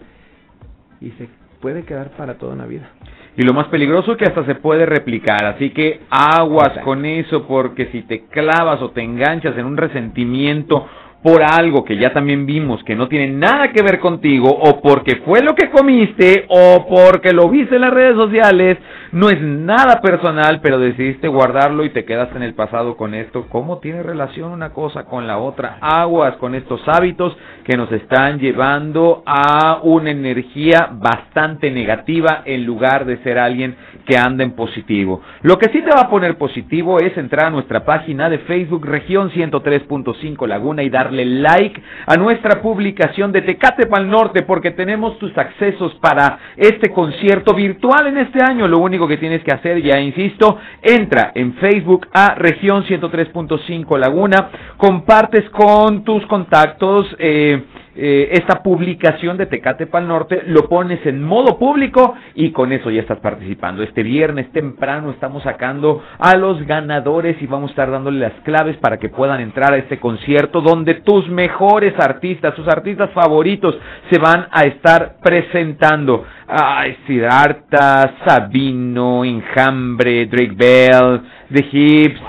y se puede quedar para toda una vida. Y lo más peligroso es que hasta se puede replicar, así que aguas Exacto. con eso, porque si te clavas o te enganchas en un resentimiento por algo que ya también vimos que no tiene nada que ver contigo, o porque fue lo que comiste, o porque lo viste en las redes sociales, no es nada personal, pero decidiste guardarlo y te quedaste en el pasado con esto. ¿Cómo tiene relación una cosa con la otra? Aguas con estos hábitos que nos están llevando a una energía bastante negativa en lugar de ser alguien que anda en positivo. Lo que sí te va a poner positivo es entrar a nuestra página de Facebook Región 103.5 Laguna y darle darle like a nuestra publicación de Tecate Pal Norte porque tenemos tus accesos para este concierto virtual en este año. Lo único que tienes que hacer, ya insisto, entra en Facebook a región 103.5 Laguna, compartes con tus contactos. Eh, eh, esta publicación de Tecate Pal Norte, lo pones en modo público y con eso ya estás participando. Este viernes temprano estamos sacando a los ganadores y vamos a estar dándole las claves para que puedan entrar a este concierto donde tus mejores artistas, tus artistas favoritos se van a estar presentando. Ay, Siddhartha, Sabino, Enjambre, Drake Bell, The Hips,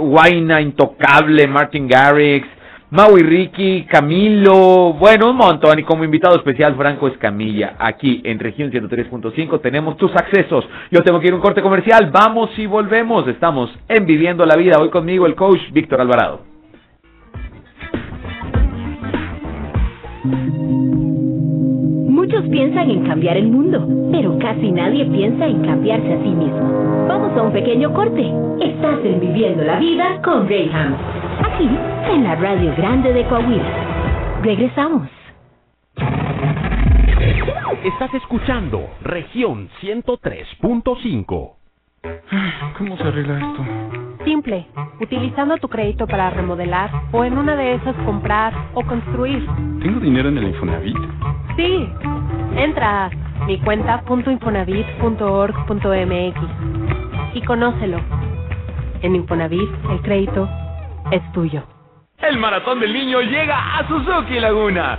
Waina Intocable, Martin Garrix, Maui Ricky, Camilo, bueno, un montón. Y como invitado especial, Franco Escamilla. Aquí en región 103.5 tenemos tus accesos. Yo tengo que ir a un corte comercial. Vamos y volvemos. Estamos en Viviendo la Vida. Hoy conmigo el coach Víctor Alvarado. Muchos piensan en cambiar el mundo, pero casi nadie piensa en cambiarse a sí mismo. Vamos a un pequeño corte. Estás en Viviendo la Vida con Graham. Aquí, en la Radio Grande de Coahuila. Regresamos. Estás escuchando región 103.5. ¿Cómo se arregla esto? Simple, utilizando tu crédito para remodelar o en una de esas comprar o construir. ¿Tengo dinero en el Infonavit? Sí, entra a micuenta.infonavit.org.mx y conócelo. En Infonavit, el crédito es tuyo. El maratón del niño llega a Suzuki Laguna.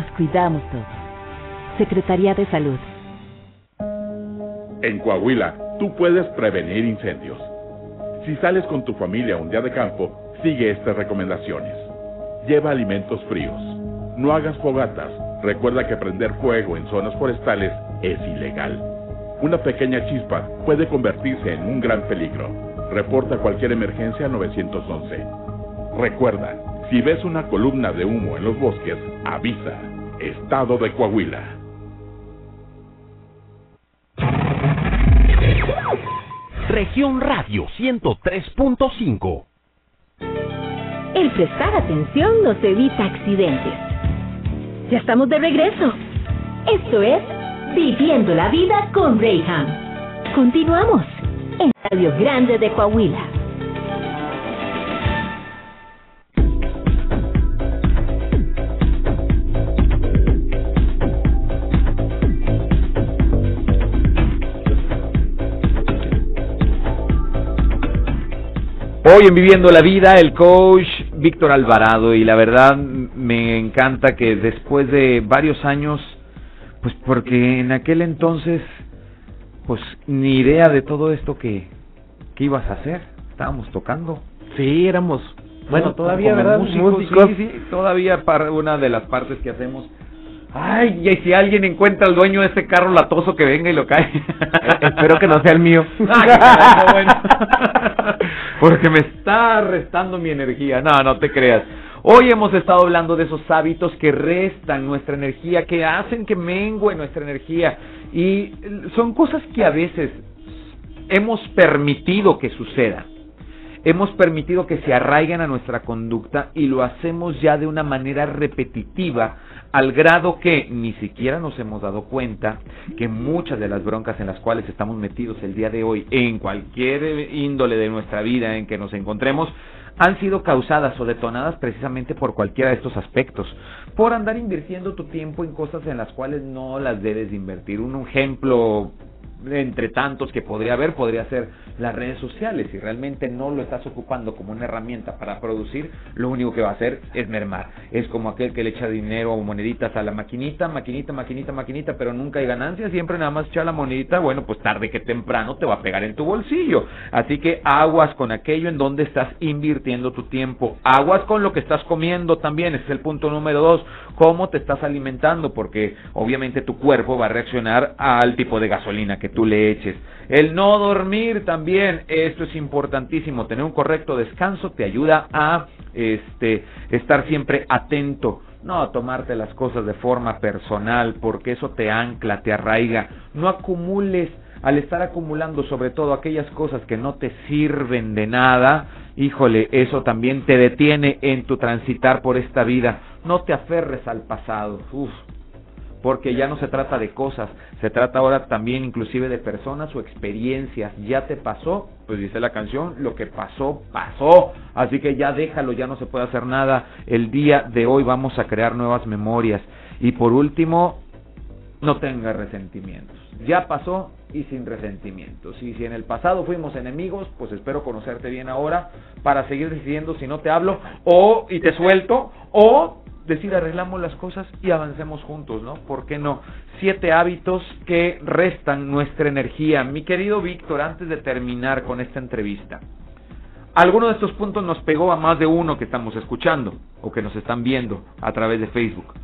nos cuidamos todos. Secretaría de Salud. En Coahuila, tú puedes prevenir incendios. Si sales con tu familia un día de campo, sigue estas recomendaciones. Lleva alimentos fríos. No hagas fogatas. Recuerda que prender fuego en zonas forestales es ilegal. Una pequeña chispa puede convertirse en un gran peligro. Reporta cualquier emergencia al 911. Recuerda, si ves una columna de humo en los bosques, avisa. Estado de Coahuila. Región Radio 103.5. El prestar atención nos evita accidentes. Ya estamos de regreso. Esto es Viviendo la Vida con Rayham. Continuamos en Radio Grande de Coahuila. Hoy en Viviendo la Vida, el coach Víctor Alvarado y la verdad me encanta que después de varios años, pues porque en aquel entonces, pues ni idea de todo esto que, que ibas a hacer, estábamos tocando. Sí, éramos, bueno, Como- todavía, ¿verdad? músicos, Músicos. Sí, sí, todavía para una de las partes que hacemos. Ay, y si alguien encuentra al dueño de ese carro latoso que venga y lo cae. espero que no sea el mío. No, bueno. Porque me está restando mi energía. No, no te creas. Hoy hemos estado hablando de esos hábitos que restan nuestra energía, que hacen que mengue nuestra energía. Y son cosas que a veces hemos permitido que sucedan. Hemos permitido que se arraiguen a nuestra conducta y lo hacemos ya de una manera repetitiva al grado que ni siquiera nos hemos dado cuenta que muchas de las broncas en las cuales estamos metidos el día de hoy, en cualquier índole de nuestra vida en que nos encontremos, han sido causadas o detonadas precisamente por cualquiera de estos aspectos, por andar invirtiendo tu tiempo en cosas en las cuales no las debes invertir. Un ejemplo entre tantos que podría haber, podría ser las redes sociales. Si realmente no lo estás ocupando como una herramienta para producir, lo único que va a hacer es mermar. Es como aquel que le echa dinero o moneditas a la maquinita, maquinita, maquinita, maquinita, pero nunca hay ganancias, siempre nada más echa la monedita, bueno, pues tarde que temprano te va a pegar en tu bolsillo. Así que aguas con aquello en donde estás invirtiendo tu tiempo. Aguas con lo que estás comiendo también, ese es el punto número dos. Cómo te estás alimentando, porque obviamente tu cuerpo va a reaccionar al tipo de gasolina que tú le eches. El no dormir también, esto es importantísimo, tener un correcto descanso te ayuda a este estar siempre atento, no a tomarte las cosas de forma personal, porque eso te ancla, te arraiga. No acumules al estar acumulando sobre todo aquellas cosas que no te sirven de nada, híjole, eso también te detiene en tu transitar por esta vida. No te aferres al pasado. Uf, porque ya no se trata de cosas, se trata ahora también inclusive de personas o experiencias. Ya te pasó, pues dice la canción, lo que pasó, pasó. Así que ya déjalo, ya no se puede hacer nada. El día de hoy vamos a crear nuevas memorias. Y por último, no tengas resentimientos. Ya pasó y sin resentimientos. Y si en el pasado fuimos enemigos, pues espero conocerte bien ahora para seguir decidiendo si no te hablo o y te suelto o decir arreglamos las cosas y avancemos juntos, ¿no? ¿Por qué no? Siete hábitos que restan nuestra energía. Mi querido Víctor, antes de terminar con esta entrevista, alguno de estos puntos nos pegó a más de uno que estamos escuchando o que nos están viendo a través de Facebook.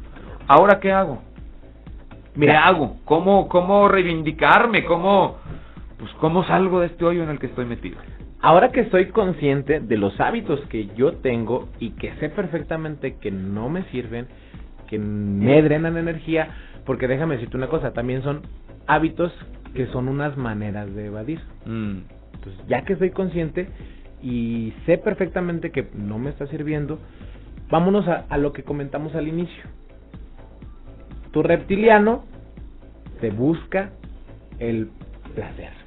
¿Ahora qué hago? ¿Qué hago? ¿Cómo, cómo reivindicarme? ¿Cómo, pues, ¿Cómo salgo de este hoyo en el que estoy metido? Ahora que estoy consciente de los hábitos que yo tengo y que sé perfectamente que no me sirven, que me drenan energía, porque déjame decirte una cosa, también son hábitos que son unas maneras de evadir. Mm. Entonces, ya que estoy consciente y sé perfectamente que no me está sirviendo, vámonos a, a lo que comentamos al inicio. Tu reptiliano te busca el placer.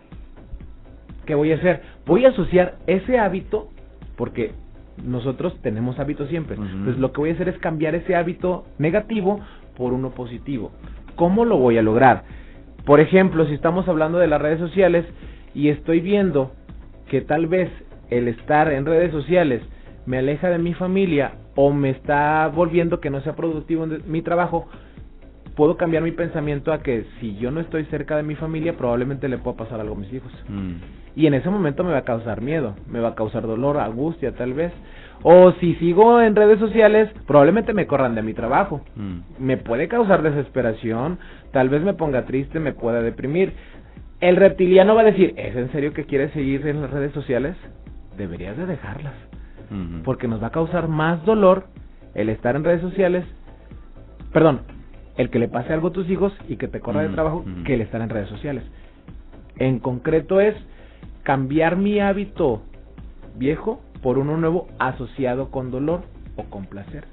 ¿Qué voy a hacer? Voy a asociar ese hábito, porque nosotros tenemos hábitos siempre. Entonces lo que voy a hacer es cambiar ese hábito negativo por uno positivo. ¿Cómo lo voy a lograr? Por ejemplo, si estamos hablando de las redes sociales y estoy viendo que tal vez el estar en redes sociales me aleja de mi familia o me está volviendo que no sea productivo en mi trabajo, puedo cambiar mi pensamiento a que si yo no estoy cerca de mi familia, probablemente le pueda pasar algo a mis hijos. Mm. Y en ese momento me va a causar miedo, me va a causar dolor, angustia tal vez. O si sigo en redes sociales, probablemente me corran de mi trabajo. Mm. Me puede causar desesperación, tal vez me ponga triste, me pueda deprimir. El reptiliano va a decir, ¿es en serio que quieres seguir en las redes sociales? Deberías de dejarlas. Porque nos va a causar más dolor el estar en redes sociales. Perdón, el que le pase algo a tus hijos y que te corra de Ujú, trabajo ujú. que el estar en redes sociales. En concreto es cambiar mi hábito viejo por uno nuevo asociado con dolor o con placer.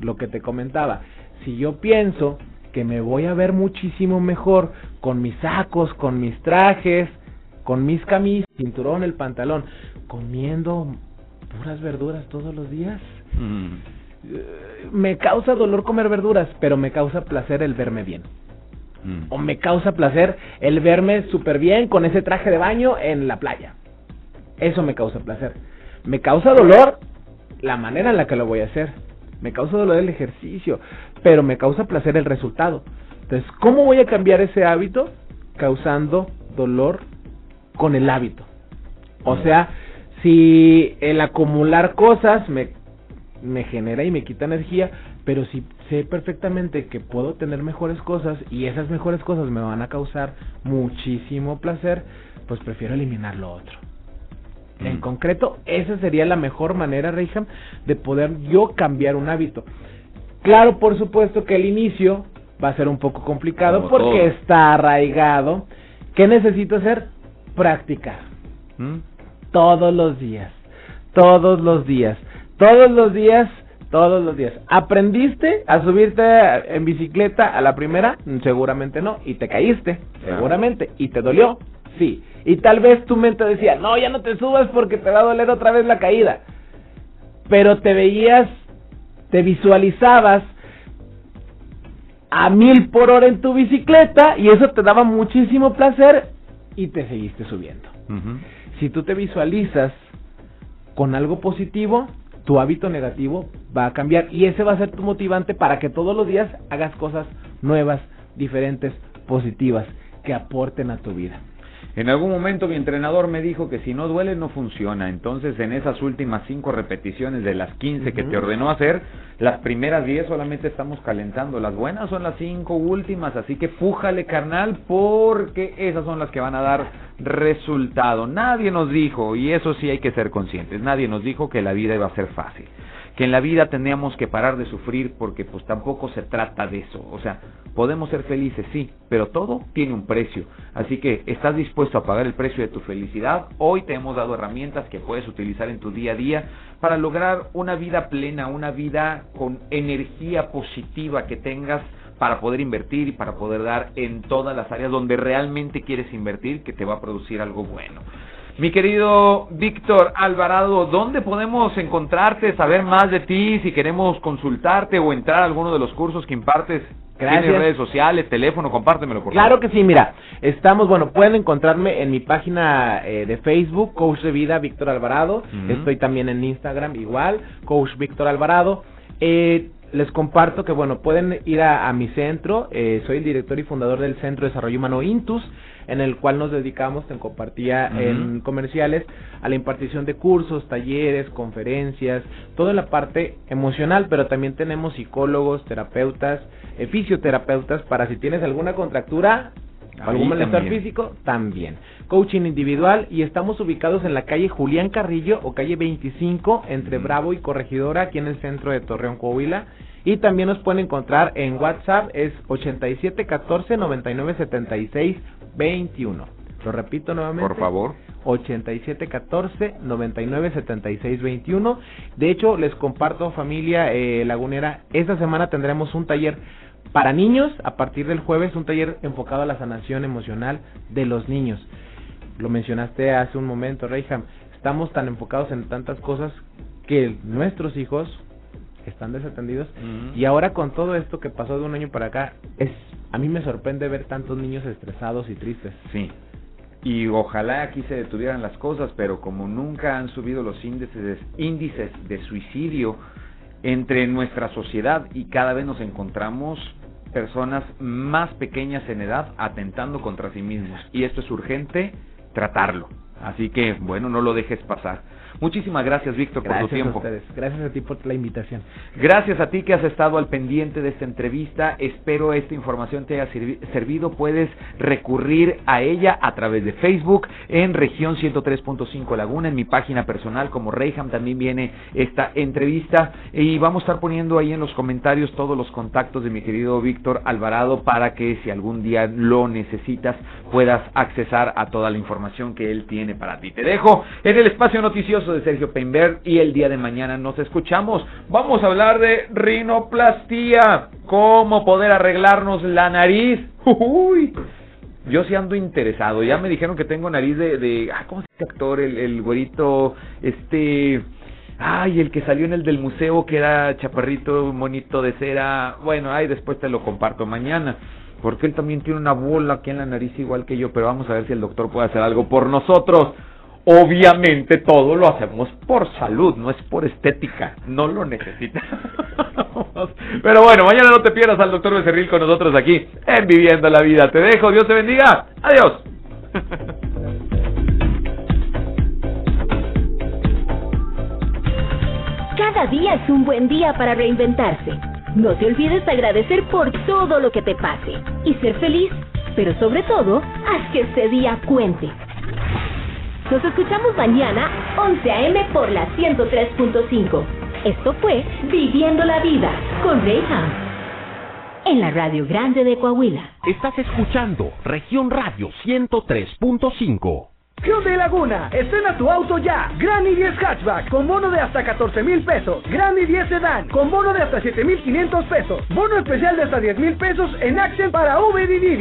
Lo que te comentaba, si yo pienso que me voy a ver muchísimo mejor con mis sacos, con mis trajes, con mis camisas, cinturón, el pantalón, comiendo puras verduras todos los días, Mm. eh, me causa dolor comer verduras, pero me causa placer el verme bien. Mm. O me causa placer el verme súper bien con ese traje de baño en la playa. Eso me causa placer. Me causa dolor la manera en la que lo voy a hacer. Me causa dolor el ejercicio, pero me causa placer el resultado. Entonces, ¿cómo voy a cambiar ese hábito? Causando dolor con el hábito. O sea, si el acumular cosas me, me genera y me quita energía, pero si sé perfectamente que puedo tener mejores cosas y esas mejores cosas me van a causar muchísimo placer, pues prefiero eliminar lo otro. En concreto, esa sería la mejor manera, Reyham, de poder yo cambiar un hábito. Claro, por supuesto que el inicio va a ser un poco complicado Como porque todo. está arraigado. ¿Qué necesito hacer? Practicar. ¿Mm? Todos los días. Todos los días. Todos los días. Todos los días. ¿Aprendiste a subirte en bicicleta a la primera? Seguramente no. Y te caíste. Seguramente. ¿Y te dolió? Sí. Y tal vez tu mente decía, no, ya no te subas porque te va a doler otra vez la caída. Pero te veías, te visualizabas a mil por hora en tu bicicleta y eso te daba muchísimo placer y te seguiste subiendo. Si tú te visualizas con algo positivo, tu hábito negativo va a cambiar y ese va a ser tu motivante para que todos los días hagas cosas nuevas, diferentes, positivas, que aporten a tu vida. En algún momento mi entrenador me dijo que si no duele no funciona. Entonces en esas últimas cinco repeticiones de las 15 que te ordenó hacer, las primeras 10 solamente estamos calentando. Las buenas son las cinco últimas. Así que pújale carnal porque esas son las que van a dar resultado. Nadie nos dijo, y eso sí hay que ser conscientes, nadie nos dijo que la vida iba a ser fácil. Que en la vida teníamos que parar de sufrir porque pues tampoco se trata de eso. O sea, podemos ser felices, sí, pero todo tiene un precio. Así que, ¿estás dispuesto a pagar el precio de tu felicidad? Hoy te hemos dado herramientas que puedes utilizar en tu día a día para lograr una vida plena, una vida con energía positiva que tengas para poder invertir y para poder dar en todas las áreas donde realmente quieres invertir que te va a producir algo bueno. Mi querido Víctor Alvarado, ¿dónde podemos encontrarte, saber más de ti, si queremos consultarte o entrar a alguno de los cursos que impartes? Gracias. ¿Tienes redes sociales, teléfono? Compártemelo, por Claro favor. que sí, mira, estamos, bueno, pueden encontrarme en mi página eh, de Facebook, Coach de Vida Víctor Alvarado, estoy también en Instagram igual, Coach Víctor Alvarado. Eh, les comparto que, bueno, pueden ir a, a mi centro, eh, soy el director y fundador del Centro de Desarrollo Humano Intus, en el cual nos dedicamos, te compartía en comerciales, a la impartición de cursos, talleres, conferencias, toda la parte emocional, pero también tenemos psicólogos, terapeutas, eh, fisioterapeutas, para si tienes alguna contractura, algún malestar también. físico, también. Coaching individual y estamos ubicados en la calle Julián Carrillo o calle 25 entre. Bravo y Corregidora, aquí en el centro de Torreón, Coahuila. Y también nos pueden encontrar en WhatsApp, es 8714 9976 21. Lo repito nuevamente. Por favor. 8714 9976 21. De hecho, les comparto familia eh, lagunera, esta semana tendremos un taller para niños a partir del jueves, un taller enfocado a la sanación emocional de los niños. Lo mencionaste hace un momento, Reyham. Estamos tan enfocados en tantas cosas que nuestros hijos están desatendidos y ahora con todo esto que pasó de un año para acá es a mí me sorprende ver tantos niños estresados y tristes. Sí. Y ojalá aquí se detuvieran las cosas, pero como nunca han subido los índices, índices de suicidio entre nuestra sociedad y cada vez nos encontramos personas más pequeñas en edad atentando contra sí mismos. Y esto es urgente tratarlo. Así que, bueno, no lo dejes pasar. Muchísimas gracias, Víctor, por tu Gracias a tiempo. ustedes. Gracias a ti por la invitación. Gracias a ti que has estado al pendiente de esta entrevista. Espero esta información te haya servido. Puedes recurrir a ella a través de Facebook en región 103.5 Laguna. En mi página personal como Reyham también viene esta entrevista. Y vamos a estar poniendo ahí en los comentarios todos los contactos de mi querido Víctor Alvarado para que si algún día lo necesitas puedas accesar a toda la información que él tiene para ti. Te dejo en el espacio noticioso de Sergio Peinberg y el día de mañana nos escuchamos. Vamos a hablar de rinoplastía, cómo poder arreglarnos la nariz. Uy. Yo sí ando interesado. Ya me dijeron que tengo nariz de, de ah, ¿cómo se llama este actor? El, el güerito, este, ay, el que salió en el del museo que era chaparrito, monito de cera. Bueno, ay, después te lo comparto mañana. Porque él también tiene una bola aquí en la nariz igual que yo, pero vamos a ver si el doctor puede hacer algo por nosotros. Obviamente todo lo hacemos por salud, no es por estética, no lo necesitamos. Pero bueno, mañana no te pierdas al doctor Becerril con nosotros aquí en Viviendo la Vida. Te dejo, Dios te bendiga. Adiós. Cada día es un buen día para reinventarse. No te olvides de agradecer por todo lo que te pase y ser feliz, pero sobre todo, haz que este día cuente. Nos escuchamos mañana 11 a.m. por la 103.5. Esto fue Viviendo la Vida con Ray Ham. En la Radio Grande de Coahuila. Estás escuchando Región Radio 103.5. Hyundai Laguna, estrena tu auto ya. Granny 10 Hatchback con bono de hasta 14 mil pesos. Granny 10 Sedan con bono de hasta 7 mil 500 pesos. Bono especial de hasta 10 mil pesos en Accent para Uber y Didi.